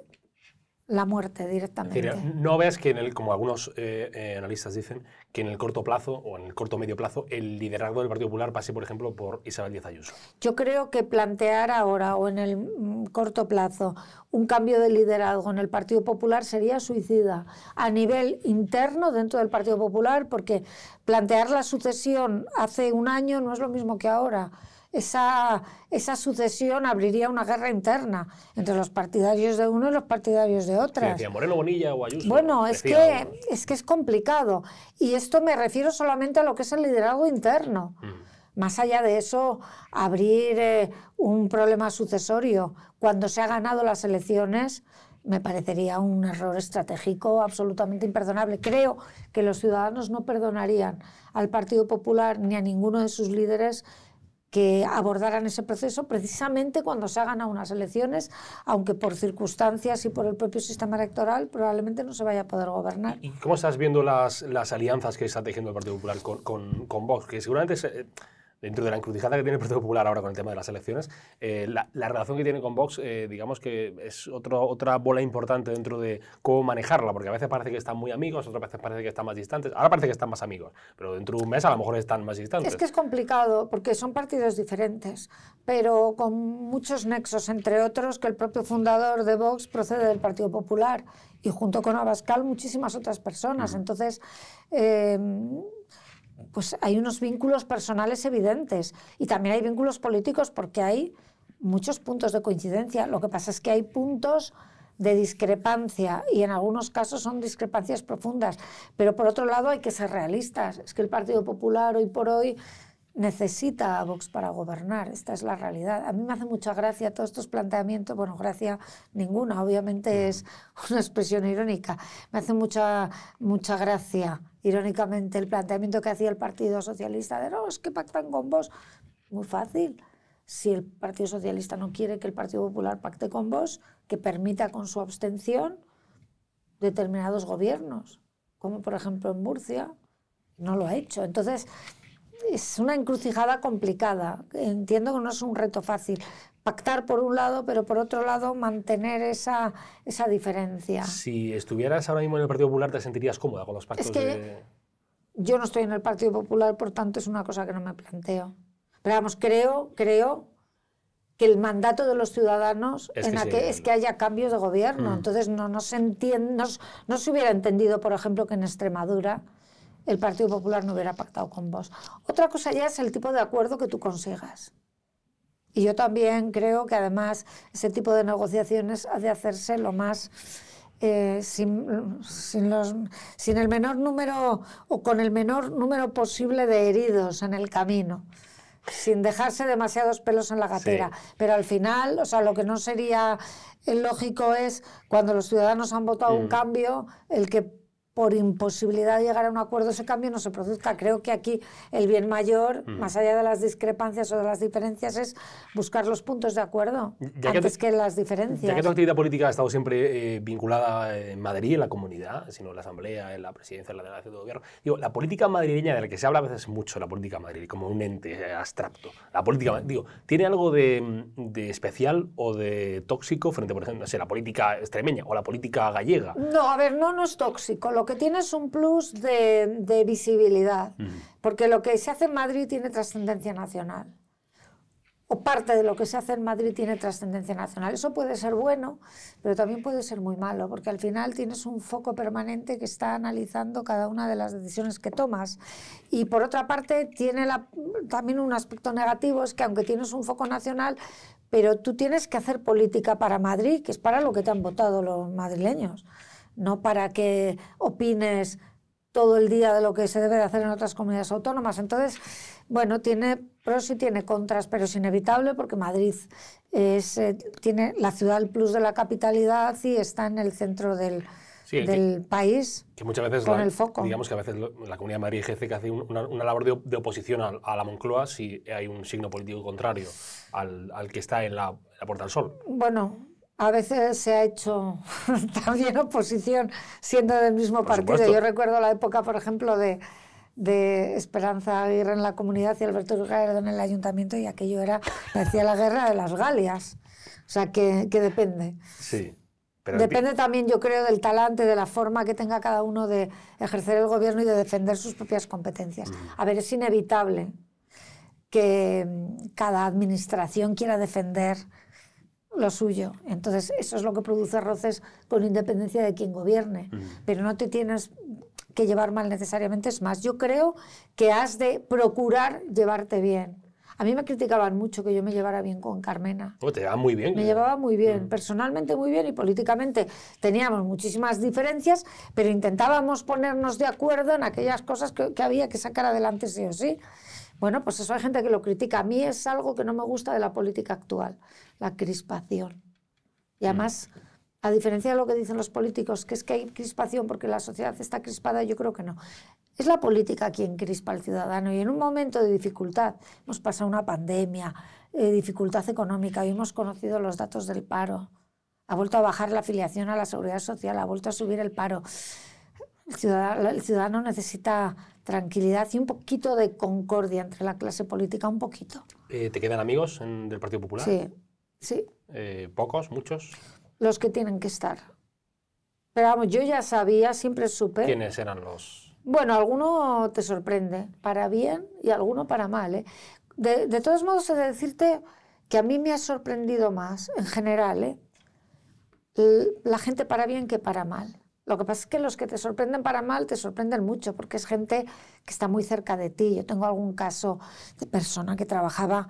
la muerte Es directamente. decir, no veas que, en el, como algunos eh, eh, analistas dicen, que en el corto plazo o en el corto medio plazo el liderazgo del Partido Popular pase, por ejemplo, por Isabel Díaz Ayuso. Yo creo que plantear ahora o en el mm, corto plazo un cambio de liderazgo en el Partido Popular sería suicida a nivel interno dentro del Partido Popular, porque plantear la sucesión hace un año no es lo mismo que ahora. Esa, esa sucesión abriría una guerra interna entre los partidarios de uno y los partidarios de otras. decía Moreno Bonilla o Ayuso. Bueno, es que, es que es complicado. Y esto me refiero solamente a lo que es el liderazgo interno. Mm. Más allá de eso, abrir eh, un problema sucesorio cuando se ha ganado las elecciones me parecería un error estratégico absolutamente imperdonable. Creo que los ciudadanos no perdonarían al Partido Popular ni a ninguno de sus líderes que abordaran ese proceso precisamente cuando se hagan unas elecciones, aunque por circunstancias y por el propio sistema electoral probablemente no se vaya a poder gobernar. ¿Y cómo estás viendo las, las alianzas que está tejiendo el Partido Popular con, con, Vox? Que seguramente eh, dentro de la encrucijada que tiene el Partido Popular ahora con el tema de las elecciones, eh, la, la relación que tiene con Vox, eh, digamos que es otro, otra bola importante dentro de cómo manejarla, porque a veces parece que están muy amigos, otras veces parece que están más distantes. Ahora parece que están más amigos, pero dentro de un mes a lo mejor están más distantes. Es que es complicado porque son partidos diferentes, pero con muchos nexos, entre otros que el propio fundador de Vox procede del Partido Popular y junto con Abascal muchísimas otras personas. Entonces, eh, pues hay unos vínculos personales evidentes y también hay vínculos políticos porque hay muchos puntos de coincidencia. Lo que pasa es que hay puntos de discrepancia y en algunos casos son discrepancias profundas. Pero por otro lado hay que ser realistas. Es que el Partido Popular hoy por hoy necesita a Vox para gobernar. Esta es la realidad. A mí me hace mucha gracia todos estos planteamientos. Bueno, gracia ninguna, obviamente es una expresión irónica. Me hace mucha, mucha gracia, irónicamente, el planteamiento que hacía el Partido Socialista de no, es que pactan con vos. Muy fácil. Si el Partido Socialista no quiere que el Partido Popular pacte con vos, que permita con su abstención determinados gobiernos, como por ejemplo en Murcia, no lo ha hecho. Entonces, es una encrucijada complicada. Entiendo que no es un reto fácil. Pactar por un lado, pero por otro lado mantener esa, esa diferencia. Si estuvieras ahora mismo en el Partido Popular, ¿te sentirías cómoda con los pactos que- de...? Yo no estoy en el Partido Popular, por tanto es una cosa que no me planteo. Pero vamos, creo, creo que el mandato de los ciudadanos Es en que es que haya cambios de gobierno. Mm. Entonces no, no se entiende, no, no se hubiera entendido, por ejemplo, que en Extremadura el Partido Popular no hubiera pactado con vos. Otra cosa ya es el tipo de acuerdo que tú consigas. Y yo también creo que además ese tipo de negociaciones ha de hacerse lo más eh, sin, sin los, sin el menor número o con el menor número posible de heridos en el camino, sin dejarse demasiados pelos en la gatera. Pero al final, o sea, lo que no sería eh, lógico es cuando los ciudadanos han votado un Mm. cambio, el que por imposibilidad de llegar a un acuerdo ese cambio no se produzca. Creo que aquí el bien mayor, Mm. más allá de las discrepancias o de las diferencias, es buscar los puntos de acuerdo Ya que antes te- que las Ya diferencias. que tu actividad política ha estado siempre eh, vinculada en Madrid, en la comunidad, sino en la Asamblea, en la presidencia, en la delegación de gobierno, digo, la política madrileña, de la que se habla a veces mucho, la política madrileña, como un ente eh, abstracto, la política, digo, ¿tiene algo de, de especial o de tóxico frente, por ejemplo, no sé, la política extremeña o la política gallega? No, a ver, no, no es tóxico. Lo que tiene es un plus de, de visibilidad. Porque lo que se hace en Madrid tiene trascendencia nacional. O parte de lo que se hace en Madrid tiene trascendencia nacional. Eso puede ser bueno, pero también puede ser muy malo, porque al final tienes un foco permanente que está analizando cada una de las decisiones que tomas. Y por otra parte, tiene la- también un aspecto negativo, es que aunque tienes un foco nacional, pero tú tienes que hacer política para Madrid, que es para lo que te han votado los madrileños, no para que opines todo el día de lo que se debe de hacer en otras comunidades autónomas. Entonces, bueno, tiene pros y tiene contras, pero es inevitable porque Madrid es, eh, tiene la ciudad el plus de la capitalidad y está en el centro del, Sí, que- del país. Que muchas veces, Con la, el foco. digamos que a veces la Comunidad de Madrid ejerce que hace un- una, una labor de, de oposición a, a la Moncloa si hay un signo político contrario al, al que está en la, en la Puerta del Sol. Bueno, a veces se ha hecho también oposición siendo del mismo Por partido. supuesto. Yo recuerdo la época, por ejemplo, de, de Esperanza Aguirre en la comunidad y Alberto Ricardo en el ayuntamiento y aquello era, parecía la guerra de las Galias. O sea, que, que depende. Sí. Pero el pi- Depende también, yo creo, del talante, de la forma que tenga cada uno de ejercer el gobierno y de defender sus propias competencias. A ver, es inevitable que mm, cada administración quiera defender lo suyo. Entonces, eso es lo que produce roces con independencia de quien gobierne. Pero no te tienes que llevar mal necesariamente. Es más, yo creo que has de procurar llevarte bien. A mí me criticaban mucho que yo me llevara bien con Carmena. Oh, te va muy bien. Me llevaba muy bien, personalmente muy bien y políticamente teníamos muchísimas diferencias, pero intentábamos ponernos de acuerdo en aquellas cosas que, que había que sacar adelante sí o sí. Bueno, pues eso hay gente que lo critica. A mí es algo que no me gusta de la política actual, la crispación. Y además, a diferencia de lo que dicen los políticos, que es que hay crispación porque la sociedad está crispada, yo creo que no. Es la política quien crispa al ciudadano y en un momento de dificultad, hemos pasado una pandemia, eh, dificultad económica, y hemos conocido los datos del paro, ha vuelto a bajar la afiliación a la seguridad social, ha vuelto a subir el paro. El ciudadano, el ciudadano necesita tranquilidad y un poquito de concordia entre la clase política, un poquito. Eh, ¿Te quedan amigos en- del Partido Popular? Sí, sí, Eh, ¿Pocos? ¿Muchos? los que tienen que estar. Pero vamos, yo ya sabía, siempre supe. ¿Quiénes eran los...? Bueno, alguno te sorprende, para bien y alguno para mal. ¿eh? De, de todos modos, he de decirte que a mí me ha sorprendido más, en general, ¿eh? La gente para bien que para mal. Lo que pasa es que los que te sorprenden para mal te sorprenden mucho, porque es gente que está muy cerca de ti. Yo tengo algún caso de persona que trabajaba,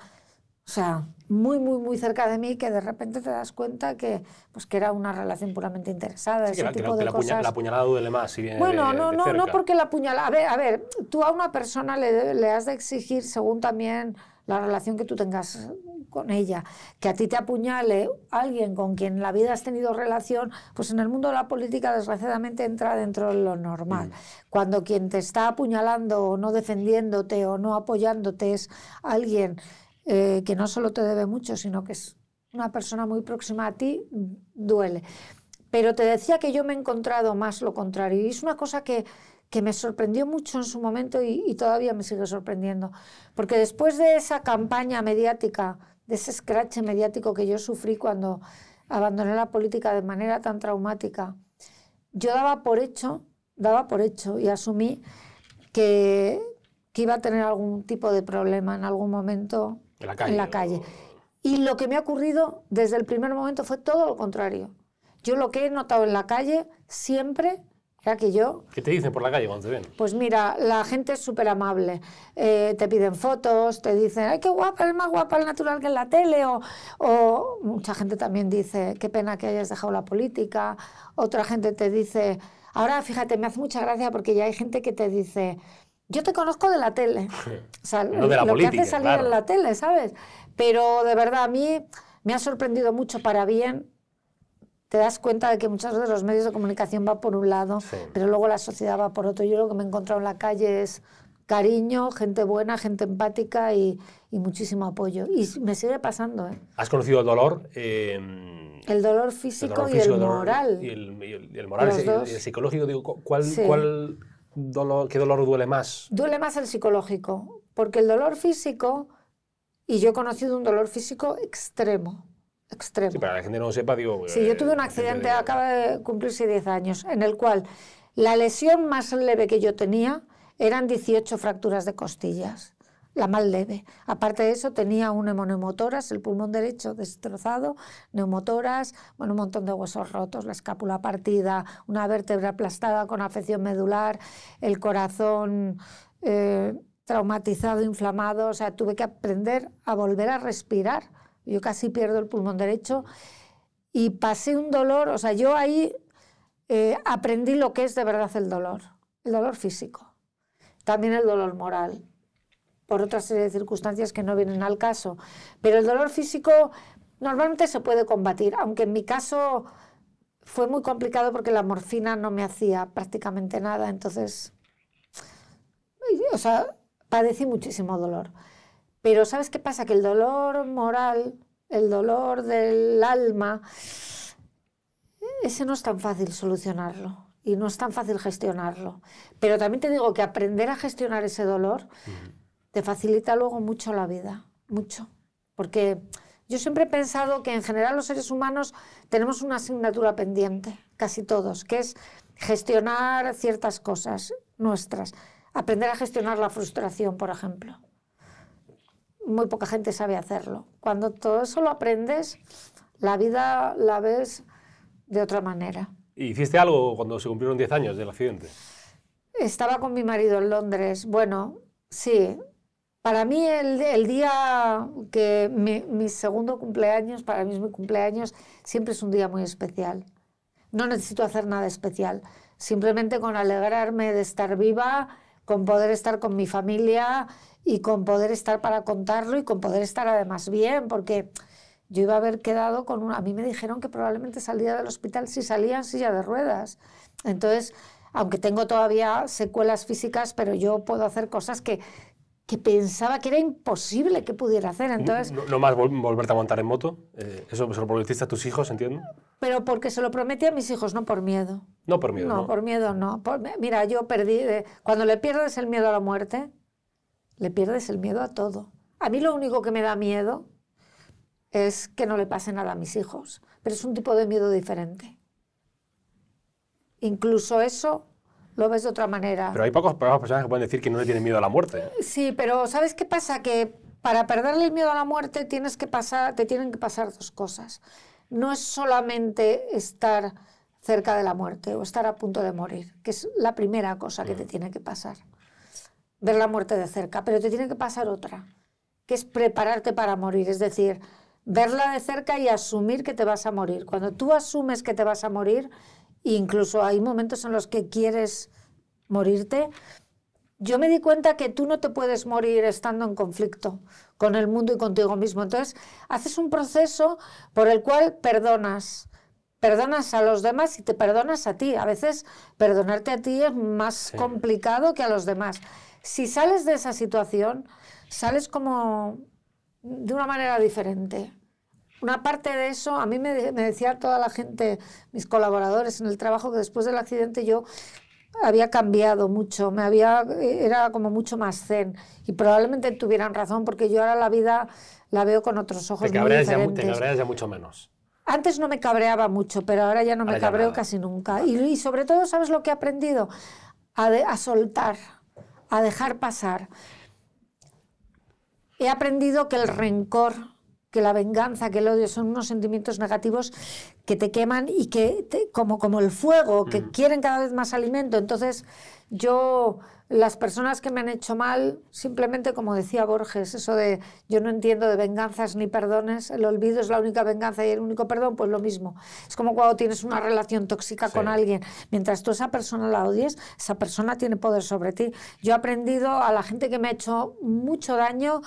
o sea, muy, muy, muy cerca de mí, que de repente te das cuenta que, pues, que era una relación puramente interesada, Sí, que ese la, que tipo la- que de la puña- cosas. la puñalada duele más si viene Bueno, de, no, de no, no porque la puñalada. A ver, a ver, tú a una persona le, le has de exigir, según también la relación que tú tengas con ella, que a ti te apuñale alguien con quien en la vida has tenido relación, pues en el mundo de la política desgraciadamente entra dentro de lo normal. Mm. Cuando quien te está apuñalando o no defendiéndote o no apoyándote es alguien eh, que no solo te debe mucho, sino que es una persona muy próxima a ti, duele. Pero te decía que yo me he encontrado más lo contrario. Y es una cosa que, que me sorprendió mucho en su momento y, todavía me sigue sorprendiendo. Porque después de esa campaña mediática, de ese scratch mediático que yo sufrí cuando abandoné la política de manera tan traumática, yo daba por hecho, daba por hecho y asumí que, que iba a tener algún tipo de problema en algún momento En la calle. en la calle. Y lo que me ha ocurrido desde el primer momento fue todo lo contrario. Yo lo que he notado en la calle siempre era que yo, ¿Qué te dicen por la calle cuando te ven? pues mira, la gente es súper amable. Eh, te piden fotos, te dicen, ay, qué guapa, es más guapa el natural que en la tele. O, o mucha gente también dice, qué pena que hayas dejado la política. Otra gente te dice, ahora fíjate, me hace mucha gracia porque ya hay gente que te dice, yo te conozco de la tele. O sea, No de la lo política, que hace salir claro. en la tele, ¿sabes? Pero de verdad, a mí me ha sorprendido mucho para bien. Te das cuenta de que muchas veces los medios de comunicación van por un lado, Sí. pero luego la sociedad va por otro. Yo lo que me he encontrado en la calle es cariño, gente buena, gente empática y, y muchísimo apoyo. Y me sigue pasando, ¿eh? ¿Has conocido el dolor? eh, El dolor el físico dolor y el dolor- moral. Y el, y el- el moral, y el- el psicológico. Digo, cu- ¿cuál, Sí. cuál dolor, ¿Qué dolor duele más? Duele más el psicológico, porque el dolor físico, y yo he conocido un dolor físico extremo, extremo. Sí, para que la gente no lo sepa, digo... Sí, eh, yo tuve un gente accidente, acaba de cumplirse 10 años, en el cual la lesión más leve que yo tenía eran 18 fracturas de costillas, la más leve. Aparte de eso, tenía un hemoneumotoras, el pulmón derecho destrozado, neumotoras, bueno, un montón de huesos rotos, la escápula partida, una vértebra aplastada con afección medular, el corazón eh, traumatizado, inflamado, o sea, tuve que aprender a volver a respirar. Yo casi pierdo el pulmón derecho y pasé un dolor, o sea, yo ahí eh, aprendí lo que es de verdad el dolor, el dolor físico, también el dolor moral, por otra serie de circunstancias que no vienen al caso. Pero el dolor físico normalmente se puede combatir, aunque en mi caso fue muy complicado porque la morfina no me hacía prácticamente nada, entonces, o sea, padecí muchísimo dolor. Pero ¿sabes qué pasa? Que el dolor moral, el dolor del alma, ese no es tan fácil solucionarlo y no es tan fácil gestionarlo. Pero también te digo que aprender a gestionar ese dolor te facilita luego mucho la vida, mucho. Porque Yo siempre he pensado que en general los seres humanos tenemos una asignatura pendiente, casi todos, que es gestionar ciertas cosas nuestras. Aprender a gestionar la frustración, por ejemplo. Muy poca gente sabe hacerlo. Cuando todo eso lo aprendes, la vida la ves de otra manera. ¿Y ¿Hiciste algo cuando se cumplieron 10 años del accidente? Estaba con mi marido en Londres. Bueno, sí. Para mí el, el día que mi, segundo cumpleaños, para mí es mi cumpleaños, siempre es un día muy especial. No necesito hacer nada especial. Simplemente con alegrarme de estar viva, con poder estar con mi familia y con poder estar para contarlo y con poder estar además bien, porque yo iba a haber quedado con una... A mí me dijeron que probablemente salía del hospital si salía en silla de ruedas. Entonces, aunque tengo todavía secuelas físicas, pero yo puedo hacer cosas que, que pensaba que era imposible que pudiera hacer. Entonces, ¿No, no más vol- volverte a montar en moto? Eh, ¿Eso se lo prometiste a tus hijos, entiendo? pero porque se lo prometí a mis hijos, no por miedo. No por miedo, No, ¿no? por miedo no. Por- mira, yo perdí... eh, cuando le pierdes el miedo a la muerte, le pierdes el miedo a todo. A mí lo único que me da miedo es que no le pase nada a mis hijos, pero es un tipo de miedo diferente. Incluso eso lo ves de otra manera. Pero hay pocas, personas que pueden decir que no le tienen miedo a la muerte. Sí, pero ¿sabes qué pasa? Que para perderle el miedo a la muerte tienes que pasar, te tienen que pasar dos cosas. No es solamente estar cerca de la muerte o estar a punto de morir, que es la primera cosa que te tiene que pasar. Ver la muerte de cerca, pero te tiene que pasar otra, que es prepararte para morir, es decir, verla de cerca y asumir que te vas a morir. Cuando tú asumes que te vas a morir, incluso hay momentos en los que quieres morirte, yo me di cuenta que tú no te puedes morir estando en conflicto con el mundo y contigo mismo. Entonces, haces un proceso por el cual perdonas. Perdonas a los demás y te perdonas a ti. A veces perdonarte a ti es más complicado que a los demás. Si sales de esa situación, sales como de una manera diferente. Una parte de eso, a mí me, me decía toda la gente, mis colaboradores en el trabajo, que después del accidente yo había cambiado mucho, me había, era como mucho más zen. Y probablemente tuvieran razón, porque yo ahora la vida la veo con otros ojos Te muy cabreas, ya, mu- diferentes. te cabreas ya mucho menos. Antes no me cabreaba mucho, pero ahora ya no me ya cabreo nada. casi nunca. Y, y sobre todo, ¿sabes lo que he aprendido? A, de- a soltar, a dejar pasar. He aprendido que el rencor, que la venganza, que el odio son unos sentimientos negativos que te queman y que, te- como, como el fuego, que quieren cada vez más alimento. Entonces, yo, las personas que me han hecho mal, simplemente como decía Borges, eso de yo no entiendo de venganzas ni perdones, el olvido es la única venganza y el único perdón, pues lo mismo. Es como cuando tienes una relación tóxica con alguien. Mientras tú esa persona la odies, esa persona tiene poder sobre ti. Yo he aprendido a la gente que me ha hecho mucho daño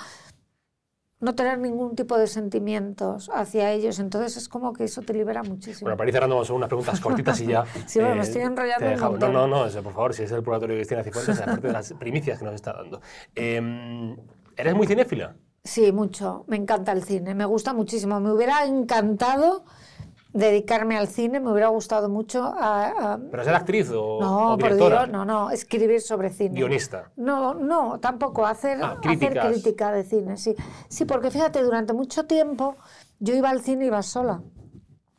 no tener ningún tipo de sentimientos hacia ellos. Entonces es como que eso te libera muchísimo. Bueno, para ir cerrando, a unas preguntas cortitas y ya. Sí, bueno, me estoy enrollando un montón. No, no, no, por favor, si es el purgatorio de Cristina Cifuentes, aparte de las primicias que nos está dando. Eh, ¿Eres muy cinéfila? Sí, mucho. Me encanta el cine. Me gusta muchísimo. Me hubiera encantado dedicarme al cine. Me hubiera gustado mucho a... a- ¿Pero ser actriz o, No, o por? Dios, no, no. Escribir sobre cine. Guionista. No, no, tampoco. Hacer, Ah, hacer crítica de cine, sí. Sí, porque fíjate, durante mucho tiempo yo iba al cine y iba sola,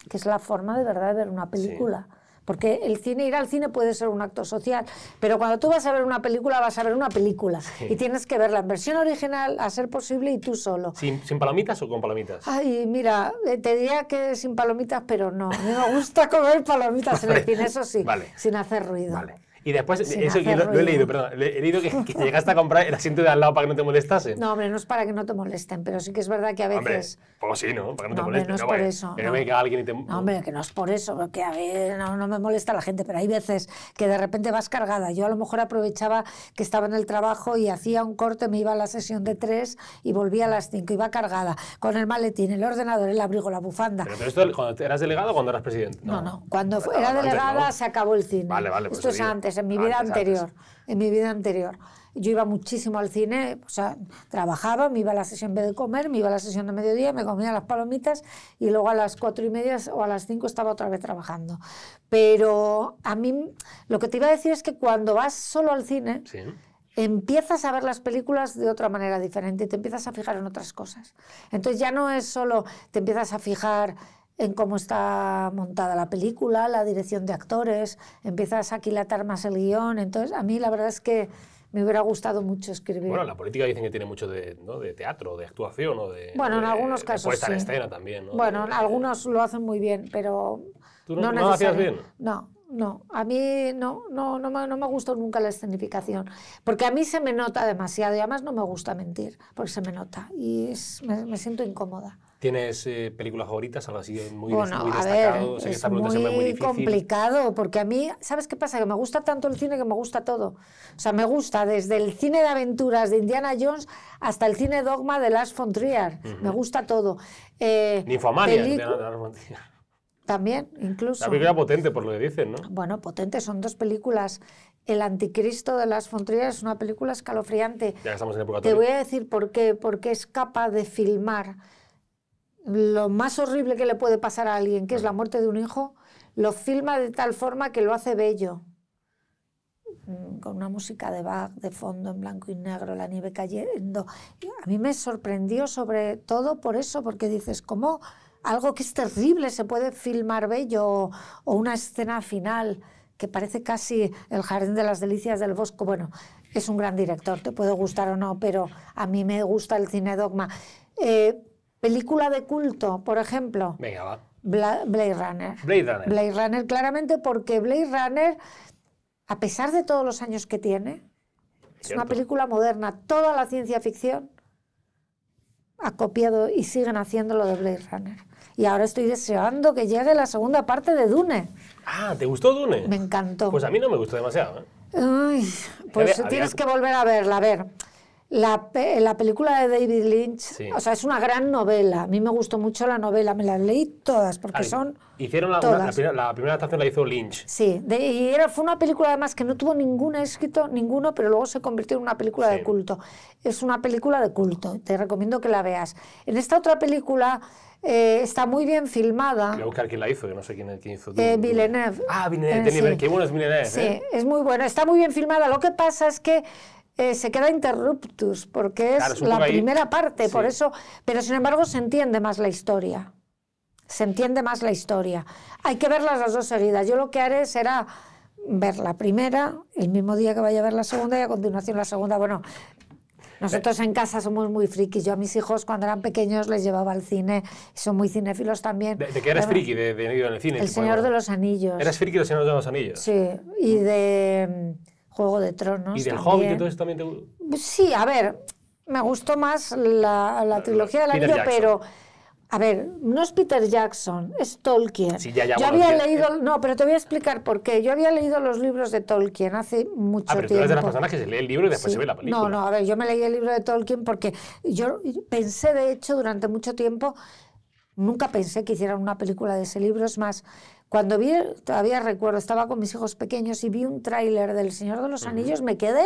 que es la forma de verdad de ver una película. Porque el cine, ir al cine puede ser un acto social, pero cuando tú vas a ver una película, vas a ver una película. Y tienes que verla en versión original, a ser posible, y tú solo. ¿Sin, sin palomitas o con palomitas? Ay, mira, eh, te diría que sin palomitas, pero no. A mí me gusta comer palomitas en el cine, eso sí, Vale. sin hacer ruido. Vale. Y después, Sin eso hacer lo, lo he leído, perdón, he leído que, que te llegaste a comprar el asiento de al lado para que no te molestase. No, hombre, no es para que no te molesten, pero sí que es verdad que a Hombre, veces... pues sí, ¿no? Para que no te No, hombre, molesten. no es por vaya, eso, Que no venga alguien y te... No, hombre, que no es por eso, porque a ver, no, no me molesta la gente, pero hay veces que de repente vas cargada. Yo a lo mejor aprovechaba que estaba en el trabajo y hacía un corte, me iba a la sesión de tres y volvía a las cinco, iba cargada, con el maletín, el ordenador, el abrigo, la bufanda. Pero, pero esto cuando eras delegado o cuando eras presidente. No, no. Cuando Bueno, era antes, delegada se acabó el cine. Vale, vale, pues Esto es digo. Antes, en mi vida Antes, antes. anterior. En mi vida anterior. Yo iba muchísimo al cine, o sea, trabajaba, me iba a la sesión en vez de comer, me iba a la sesión de mediodía, me comía las palomitas y luego a las cuatro y media o a las cinco estaba otra vez trabajando. Pero a mí lo que te iba a decir es que cuando vas solo al cine, Sí. empiezas a ver las películas de otra manera diferente y te empiezas a fijar en otras cosas. Entonces ya no es solo te empiezas a fijar en cómo está montada la película, la dirección de actores, empiezas a aquilatar más el guion. Entonces, a mí la verdad es que me hubiera gustado mucho escribir. Bueno, la política dicen que tiene mucho de, ¿no? de teatro, de actuación o de. Bueno, en de- algunos casos puesta en sí. escena también, ¿no? Bueno, De- algunos lo hacen muy bien, pero ¿Tú no- no lo hacías bien? No, no. A mí no, no, no, me, no me gustó nunca la escenificación, porque a mí se me nota demasiado y además no me gusta mentir, porque se me nota y es- me, me siento incómoda. ¿Tienes eh, películas favoritas? Algo así muy, Bueno, muy destacado. ver, sé que es esta pregunta siempre es muy muy difícil. complicado, porque a mí, ¿sabes qué pasa? Que me gusta tanto el cine que me gusta todo. O sea, me gusta desde el cine de aventuras de Indiana Jones hasta el cine dogma de Lars von Trier. Me gusta todo. Eh, Ninfomania. pelicu- de Ana Armandía. También, incluso. La película potente, por lo que dicen, ¿no? Bueno, potente, son dos películas. El Anticristo de Lars von Trier es una película escalofriante. Ya que estamos en el Te voy a decir por qué. Porque es capaz de filmar lo más horrible que le puede pasar a alguien, que es la muerte de un hijo, lo filma de tal forma que lo hace bello. Mm, Con una música de Bach de fondo en blanco y negro, la nieve cayendo. A mí me sorprendió sobre todo por eso, porque dices, ¿cómo algo que es terrible se puede filmar bello? O, o una escena final que parece casi el jardín de las delicias del bosco. Bueno, es un gran director, te puede gustar o no, pero a mí me gusta el cine dogma. Eh, película de culto, por ejemplo, Venga, va. Bla- Blade Runner. Blade Runner. Blade Runner, claramente porque Blade Runner, a pesar de todos los años que tiene, es una película moderna. Toda la ciencia ficción ha copiado y siguen haciéndolo de Blade Runner. Y ahora estoy deseando que llegue la segunda parte de Dune. Ah, ¿te gustó Dune? Me encantó. Pues a mí no me gustó demasiado. ¿eh? Ay, pues había- tienes que volver a verla. A ver, la, pe- la película de David Lynch, Sí. o sea, es una gran novela. A mí me gustó mucho la novela, me las leí todas porque Ah, son... Hicieron la, una- la todas. primera, la primera adaptación la hizo Lynch. Sí, de- y era, fue una película además que no tuvo ningún éxito, ninguno, pero luego se convirtió en una película Sí. de culto. Es una película de culto, te recomiendo que la veas. En esta otra película eh, está muy bien filmada. Voy a buscar quién la hizo, que no sé quién, quién hizo. Eh. Villeneuve. Ah, Villeneuve. Eh, sí. Qué bueno es Villeneuve. Sí, ¿eh? es muy buena, está muy bien filmada. Lo que pasa es que eh, se queda interruptus, porque es, Claro, la ahí- primera parte, por eso, pero sin embargo se entiende más la historia. Se entiende más la historia. Hay que verlas las dos seguidas. Yo lo que haré será ver la primera el mismo día que vaya a ver la segunda y a continuación la segunda. Bueno, nosotros en casa somos muy frikis. Yo a mis hijos cuando eran pequeños les llevaba al cine, son muy cinéfilos también. ¿De, de qué eres Bueno, friki de, de ir en el cine? El Señor de los Anillos. ¿Eres friki del Señor de los Anillos? Sí, y de Juego de Tronos. ¿Y del también. Hobbit eso también te Sí, a ver, me gustó más la, la trilogía del anillo, pero. A ver, no es Peter Jackson, es Tolkien. Sí, ya, ya, Yo había leído, no, pero te voy a explicar por qué. Yo había leído los libros de Tolkien hace mucho Ah, pero tú tiempo. eres de las personas que se lee el libro y después Sí. se ve la película. No, no, a ver, yo me leí el libro de Tolkien porque yo pensé, de hecho, durante mucho tiempo, nunca pensé que hicieran una película de ese libro. Es más, cuando vi, todavía recuerdo, estaba con mis hijos pequeños y vi un tráiler del Señor de los Anillos, me quedé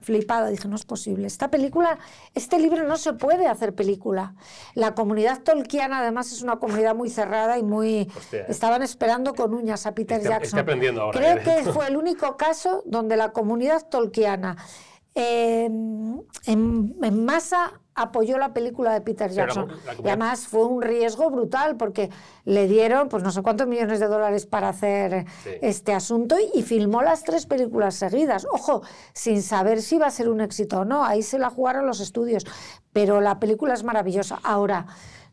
flipada. Dije, no es posible. Esta película, este libro no se puede hacer película. La comunidad tolkiana, además, es una comunidad muy cerrada y muy... Hostia, eh. Estaban esperando con uñas a Peter Jackson. aprendiendo ahora, Creo eh, que fue el único caso donde la comunidad tolkiana eh, en, en masa apoyó la película de Peter la Jackson. la y además fue un riesgo brutal porque le dieron pues no sé cuántos millones de dólares para hacer Sí. este asunto y, y filmó las tres películas seguidas. Ojo, sin saber si iba a ser un éxito o no. Ahí se la jugaron los estudios. Pero la película es maravillosa. Ahora,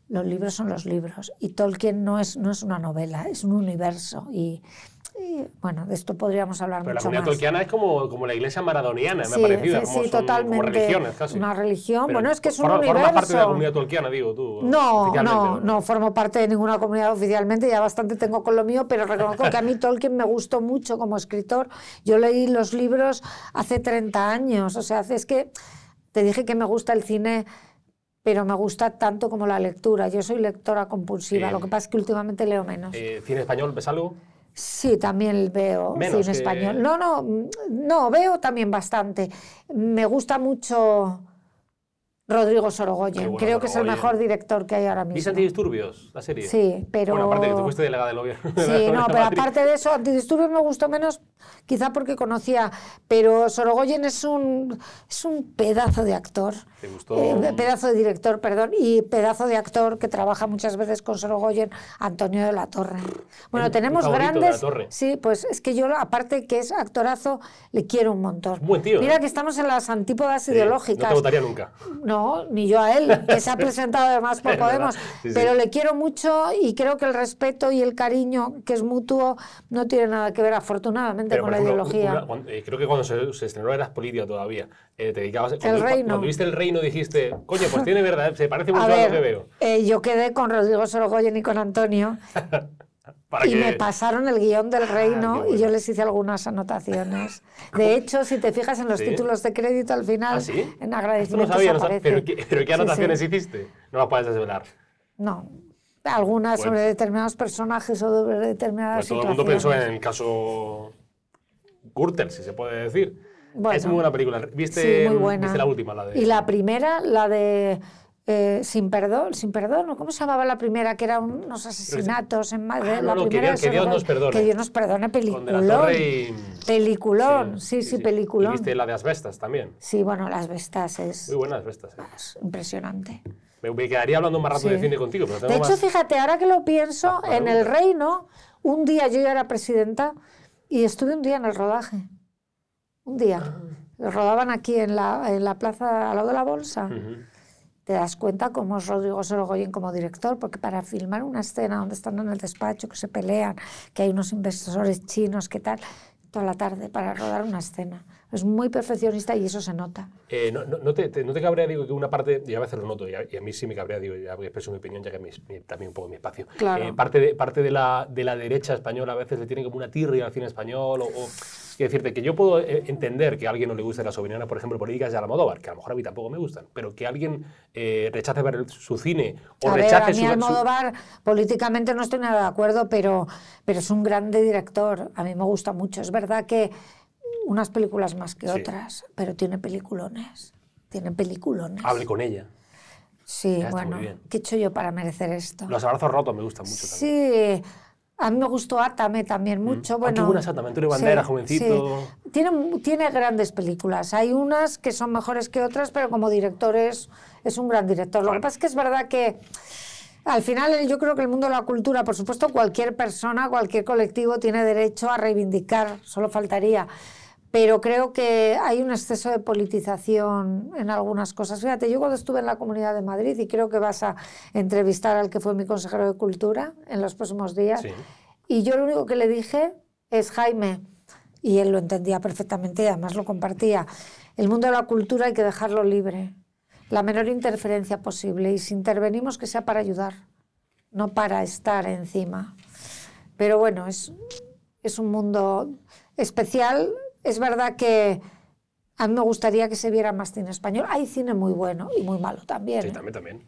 los libros son los libros y Tolkien no es, no es una novela, es un universo. Y, bueno, de esto podríamos hablar Pero la mucho comunidad más. tolkiana es como, como la iglesia maradoniana, me ha parecido. sí, como sí, son totalmente. Como religiones casi. Una religión, Pero bueno, es que es un forma- Formas parte de la universo. comunidad tolkiana, digo tú. No, no, no formo parte de ninguna comunidad oficialmente, ya bastante tengo con lo mío, pero reconozco que a mí Tolkien me gustó mucho como escritor. Yo leí los libros hace 30 años, o sea, es que te dije que me gusta el cine, pero me gusta tanto como la lectura. Yo soy lectora compulsiva, Eh, lo que pasa es que últimamente leo menos. Eh, ¿Cine español ves algo? Sí, también veo Menos cine que- español. No, no, mm, no, veo también bastante. Me gusta mucho Rodrigo Sorogoyen. Bueno, Creo que es el mejor director que hay ahora mismo. ¿Viste Antidisturbios, la serie? Sí, pero... Bueno, aparte que tú fuiste delegada del gobierno. Sí, no, pero Madrid. aparte de eso, Antidisturbios me gustó menos quizá porque conocía, pero Sorogoyen es un, es un pedazo de actor, ¿Te gustó? eh, pedazo de director, perdón, y pedazo de actor que trabaja muchas veces con Sorogoyen, Antonio de la Torre. Bueno, El- tenemos mi favorito de la grandes... Torre. Sí, pues es que yo, aparte que es actorazo, le quiero un montón. Buen tío, Mira ¿eh? que estamos en las antípodas Sí, ideológicas. No te votaría nunca. No, ni yo a él, que se ha presentado además por Podemos. sí, sí. Pero le quiero mucho y creo que el respeto y el cariño, que es mutuo, no tiene nada que ver, afortunadamente, Pero, con la ejemplo, ideología. una- cuando- eh, creo que cuando se, se estrenó eras política todavía. eh, te dedicabas, cuando, Reino. Cuando viste el reino dijiste, coño, pues tiene verdad, se parece mucho a a, lo ver, que veo. eh, yo quedé con Rodrigo Sorogoyen y con Antonio Para y que, me pasaron el guion del reino qué bueno. y yo les hice algunas anotaciones. De hecho, si te fijas en los Sí. títulos de crédito al final, ¿Ah, sí? en no agradecimientos no sabía. ¿Pero, qué, pero qué Sí, anotaciones sí. hiciste? No las puedes desvelar. No, algunas Pues- sobre determinados personajes o sobre determinadas Pues todo el mundo pensó en el caso Gürtel, si se puede decir. Bueno. es muy buena película. ¿Viste, Sí, muy buena. ¿Viste la última? La de, Y la primera, la de eh, Sin Perdón, Sin Perdón. ¿cómo se llamaba la primera? Que eran unos asesinatos en Madrid. Ah, no, la no, que primera Dios- que Dios nos perdone. Que Dios nos perdone, peliculón. y... Peliculón, sí, sí, ¿Y peliculón. viste la de Asbestas también? Sí, bueno, Las Vestas es, Muy buena Asbestas. eh. es impresionante. Me, me quedaría hablando más rato de Sí. cine contigo, pero tengo De hecho, más... fíjate, ahora que lo pienso, Ah, en el reino, un día yo ya era presidenta y estuve un día en el rodaje. Un día. Ah. Rodaban aquí en la, en la plaza al lado de la bolsa. Te das cuenta cómo es Rodrigo Sorogoyen como director, porque para filmar una escena donde están en el despacho, que se pelean, que hay unos inversores chinos, que tal, toda la tarde para rodar una escena. Es muy perfeccionista y eso se nota. Eh, no, no, no te, te- no te cabrea, digo, que una parte, y a veces lo noto, y a, y a mí sí me cabrea, digo, ya expreso mi opinión, ya que es también un poco mi espacio. Claro. Eh, parte de, parte de, la, de la derecha española a veces le tiene como una tirria al cine español, o, o- quiero decirte que yo puedo eh, entender que a alguien no le guste las opiniones, por ejemplo, políticas de Almodóvar, que a lo mejor a mí tampoco me gustan, pero que alguien eh, rechace ver su cine, o a ver, rechace a mí su, su- Almodóvar políticamente no estoy nada de acuerdo, pero, pero es un grande director. A mí me gusta mucho. Es verdad que unas películas más que Sí. otras, pero tiene peliculones. Tiene peliculones. hable con ella. Sí, Ya bueno. ¿qué he hecho yo para merecer esto? Los abrazos rotos me gustan mucho también. A mí me gustó Átame también mucho. Ah, qué Bueno, buena es Átame, Antonio Banderas, sí, jovencito. sí. Tiene, tiene grandes películas. Hay unas que son mejores que otras, pero como director es, es un gran director. Lo que pasa es que es verdad que al final eh, yo creo que el mundo de la cultura, por supuesto, cualquier persona, cualquier colectivo tiene derecho a reivindicar, solo faltaría. Pero creo que hay un exceso de politización en algunas cosas. Fíjate, yo cuando estuve en la Comunidad de Madrid, y creo que vas a entrevistar al que fue mi consejero de Cultura en los próximos días, Sí. y yo lo único que le dije es, Jaime, y él lo entendía perfectamente y además lo compartía, el mundo de la cultura hay que dejarlo libre, la menor interferencia posible, y si intervenimos que sea para ayudar, no para estar encima. Pero bueno, es, es un mundo especial. Es verdad que a mí me gustaría que se viera más cine español. Hay cine muy bueno y muy malo también, Sí, ¿eh? también, también.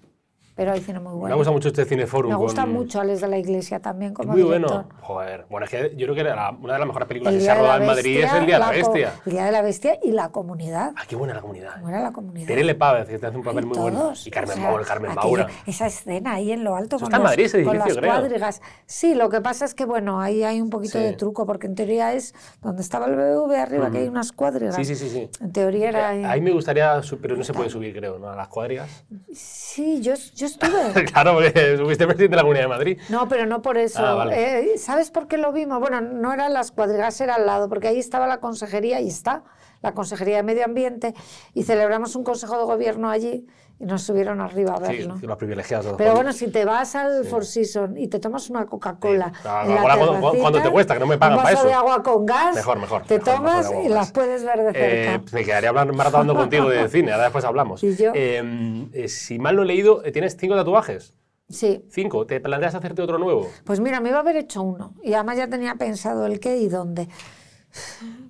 Pero hay cine muy Me bueno. gusta mucho este Cineforum. Me gusta con- mucho Alex de la Iglesia también como muy director. bueno. Joder. Bueno, es que yo creo que la- una de las mejores películas El que se ha rodado en Madrid es El Día de la Bestia. El Día de la Bestia y la comunidad. Ah, qué buena la comunidad. ¿Cómo era la comunidad? Terele Pávez, que te hace un papel Ay, muy bueno. Y Carmen o sea, Maura, Carmen Maura. Esa escena ahí en lo alto Eso con, está en Madrid, ese con las edificio, creo. cuadrigas. Sí, lo que pasa es que, bueno, ahí hay un poquito Sí. de truco, porque en teoría es donde estaba el BBV arriba, que hay unas cuadrigas. Sí, sí, sí, sí. En teoría era... ahí- Ahí me gustaría, pero no se puede subir, creo, ¿no? A las cuadrigas. Sí, yo, yo estuve. claro, porque subiste presidente de la Comunidad de Madrid. No, pero no por eso. Ah, vale. Eh, ¿Sabes por qué lo vimos? Bueno, no eran las cuadrigas, era al lado, porque ahí estaba la consejería, y está la Consejería de Medio Ambiente, y celebramos un consejo de gobierno allí y nos subieron arriba a Sí, verlo. los privilegiados. los Pero jóvenes. bueno, si te vas al Four Seasons y te tomas una Coca-Cola. Sí. Ah, cuando- cuando te cuesta, que no me pagan un para vaso eso. de agua con gas. Mejor, mejor, Te mejor, tomas mejor y las puedes ver de cerca. Eh, me quedaría hablando, rato hablando contigo de cine, ahora después hablamos. ¿Y yo? Eh, eh, si mal no he leído, eh, ¿tienes cinco tatuajes? sí. ¿Cinco? ¿Te planteas hacerte otro nuevo? Pues mira, me iba a haber hecho uno. Y además ya tenía pensado el qué y dónde.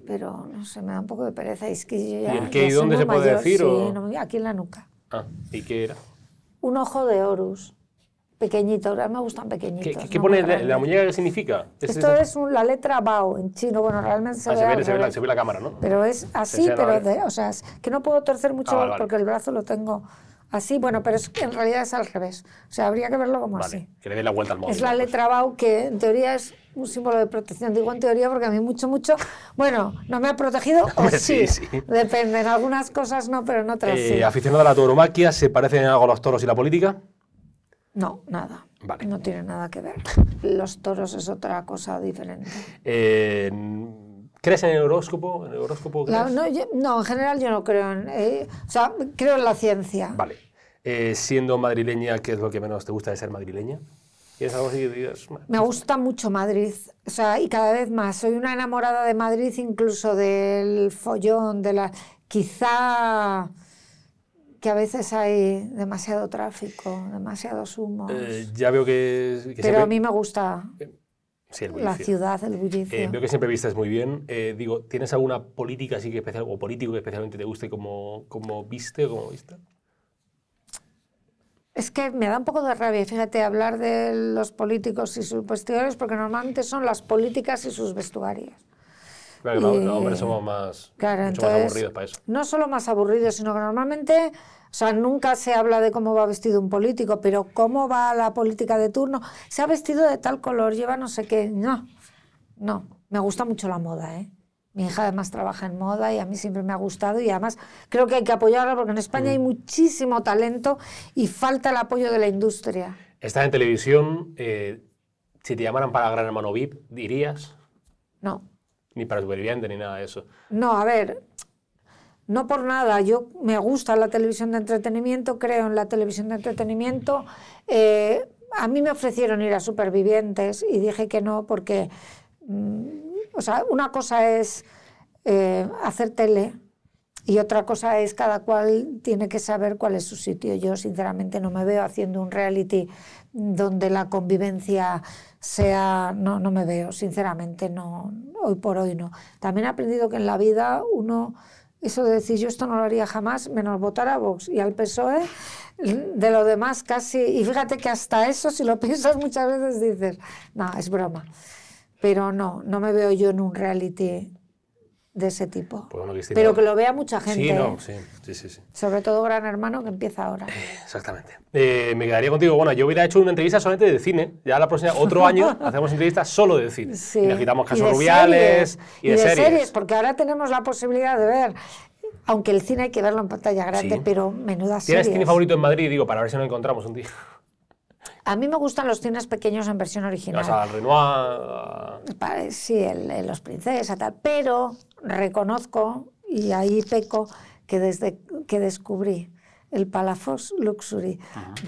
Pero no sé, me da un poco de pereza. y Es que yo ya, ¿Y el qué ya y dónde se puede decir, Sí, o? no, aquí en la nuca. Ah, ¿y qué era? Un ojo de Horus. Pequeñito, ahora me gustan ¿Qué, pequeñitos. qué- qué no pone la, muñeca? ¿Qué significa? ¿Es Esto es un- la letra Bao en chino. Bueno, realmente se Ah, ve se, ve, se, ve la, revés. se ve la cámara, ¿no? Pero es así, pero de, o sea, es que no puedo torcer mucho Ah, vale, vale. porque el brazo lo tengo así, bueno, pero es que en realidad es al revés. O sea, habría que verlo como Vale, así. que le dé la vuelta al móvil. Es la pues. letra BAU que en teoría es un símbolo de protección. Digo en teoría porque a mí mucho, mucho, bueno, no me ha protegido o sí, sí, sí. Depende, en algunas cosas no, pero en otras Eh, sí. aficionado a la tauromaquia, ¿se parecen en algo los toros y la política? No, nada. Vale. No tiene nada que ver. Los toros es otra cosa diferente. Eh, ¿Crees en el horóscopo? ¿En el horóscopo La- crees? no, yo- no, en general yo no creo en... eh, o sea, creo en la ciencia. Vale. Eh, siendo madrileña, ¿qué es lo que menos te gusta de ser madrileña? ¿Tienes algo así que digas? "Bueno, Me gusta mucho Madrid, o sea, y cada vez más. Soy una enamorada de Madrid, incluso del follón, de la... Quizá que a veces hay demasiado tráfico, demasiados humos. eh, ya veo que, que pero siempre... a mí me gusta Sí, el la ciudad, el bullicio. Eh, veo que siempre vistes muy bien. Eh, digo, ¿tienes alguna política así que especial o político que especialmente te guste como, como viste o como viste? Es que me da un poco de rabia, fíjate, hablar de los políticos y sus vestuarios, porque normalmente son las políticas y sus vestuarios. Claro, no, Y- no, hombre, somos más, Claro, mucho más entonces, aburridos para eso. no solo más aburridos, sino que normalmente, o sea, nunca se habla de cómo va vestido un político, pero cómo va la política de turno, se ha vestido de tal color, lleva no sé qué, no, no, me gusta mucho la moda, ¿eh? Mi hija además trabaja en moda y a mí siempre me ha gustado y además creo que hay que apoyarla porque en España hay muchísimo talento y falta el apoyo de la industria. Estás en televisión, eh, si te llamaran para Gran Hermano VIP, ¿dirías? No, Ni para Superviviente ni nada de eso. No, a ver, no por nada. Yo me gusta la televisión de entretenimiento, creo en la televisión de entretenimiento. Eh, a mí me ofrecieron ir a Supervivientes y dije que no porque, mm, o sea, una cosa es eh, hacer tele y otra cosa es cada cual tiene que saber cuál es su sitio. Yo sinceramente no me veo haciendo un reality donde la convivencia sea, no, no me veo, sinceramente, no, hoy por hoy no. También he aprendido que en la vida uno, eso de decir yo esto no lo haría jamás, menos votar a Vox y al PSOE, de lo demás casi, y fíjate que hasta eso, si lo piensas muchas veces dices, no, es broma. Pero no, no me veo yo en un reality de ese tipo. Pues bueno, Cristina. Pero que lo vea mucha gente, Sí, ¿eh? no, sí, sí, sí. sí. sobre todo Gran Hermano que empieza ahora. Exactamente. Eh, me quedaría contigo. Bueno, yo hubiera hecho una entrevista solamente de cine. Ya la próxima, otro año, hacemos entrevistas solo de cine. Sí. Y nos quitamos casos rubiales series, y de, series. porque ahora tenemos la posibilidad de ver, aunque el cine hay que verlo en pantalla grande, Sí. pero menudas ¿Tienes series. cine favorito en Madrid? Digo, para ver si nos encontramos un día. A mí me gustan los cines pequeños en versión original. Vas al Renoir. Sí, el, el Los Princesas, tal. Pero reconozco, y ahí peco, que desde que descubrí el Palafox Luxury,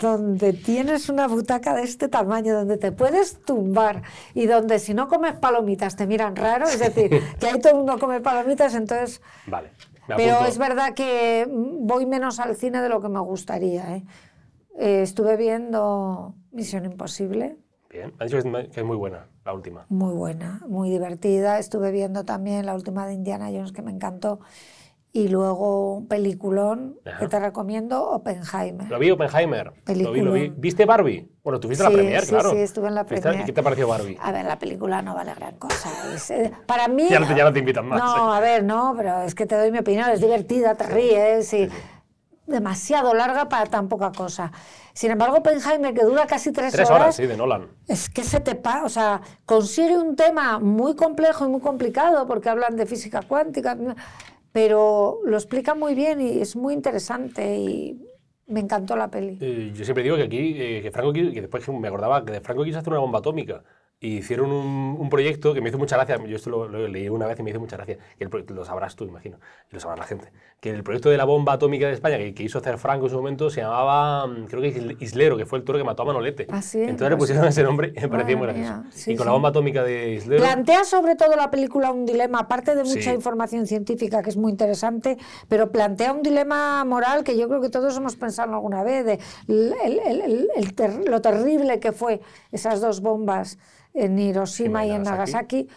donde tienes una butaca de este tamaño, donde te puedes tumbar y donde si no comes palomitas te miran raro, es decir, que ahí todo el mundo come palomitas, entonces... Vale. Pero es verdad que voy menos al cine de lo que me gustaría. ¿eh? Eh, estuve viendo Misión Imposible, Bien. Me ha dicho que es- muy buena, la última. muy buena, muy divertida. Estuve viendo también la última de Indiana Jones que me encantó. Y luego un peliculón Ajá. que te recomiendo, Oppenheimer. Lo vi, Oppenheimer. Lo vi, lo vi. ¿Viste Barbie? Bueno, tú viste la premier, sí, claro. sí, estuve en la ¿Viste- premier. ¿Y qué te pareció Barbie? A ver, la película no vale gran cosa. es, eh, para mí... Ya no te- ya no te invitan más, No, ¿eh? a ver, no, pero es que te doy mi opinión. Es divertida, te ríes y... Demasiado larga para tan poca cosa. Sin embargo, Oppenheimer, que dura casi tres, Tres horas, sí, de Nolan. es que se te pasa, o sea, consigue un tema muy complejo y muy complicado porque hablan de física cuántica, pero lo explica muy bien y es muy interesante y me encantó la peli. Eh, yo siempre digo que aquí, eh, que Franco, que después me acordaba que de Franco quiso hacer una bomba atómica. Y hicieron un, un proyecto que me hizo mucha gracia, yo esto lo, lo leí una vez y me hizo mucha gracia, que el lo sabrás tú, imagino, y lo sabrá la gente, que el proyecto de la bomba atómica de España que, que hizo hacer Franco en su momento se llamaba, mm, creo que Isl- Islero, que fue el toro que mató a Manolete. Ah, sí, Entonces le pusieron ese nombre y me parecía muy gracioso. sí, y con sí. la bomba atómica de Islero... Plantea sobre todo la película un dilema, aparte de mucha Sí. información científica que es muy interesante, pero plantea un dilema moral que yo creo que todos hemos pensado alguna vez, de el- el ter- lo terrible que fue esas dos bombas en Hiroshima y en Nagasaki.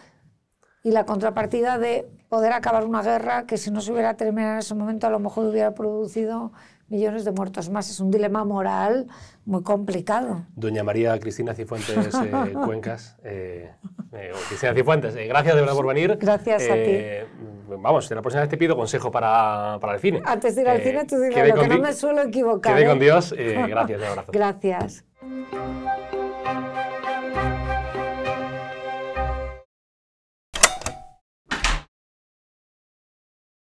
Y la contrapartida de poder acabar una guerra que si no se hubiera terminado en ese momento a lo mejor hubiera producido millones de muertos más. Es un dilema moral muy complicado. Doña María Cristina Cifuentes eh, Cuencas, eh, Eh, Cristina Cifuentes, eh, gracias de verdad por venir. Gracias a Eh, Vamos, de la próxima vez te pido consejo para, para el cine. Antes de ir al Eh, cine, tú dirás lo que no me suelo equivocar. Quede con Dios. gracias, un abrazo. Gracias.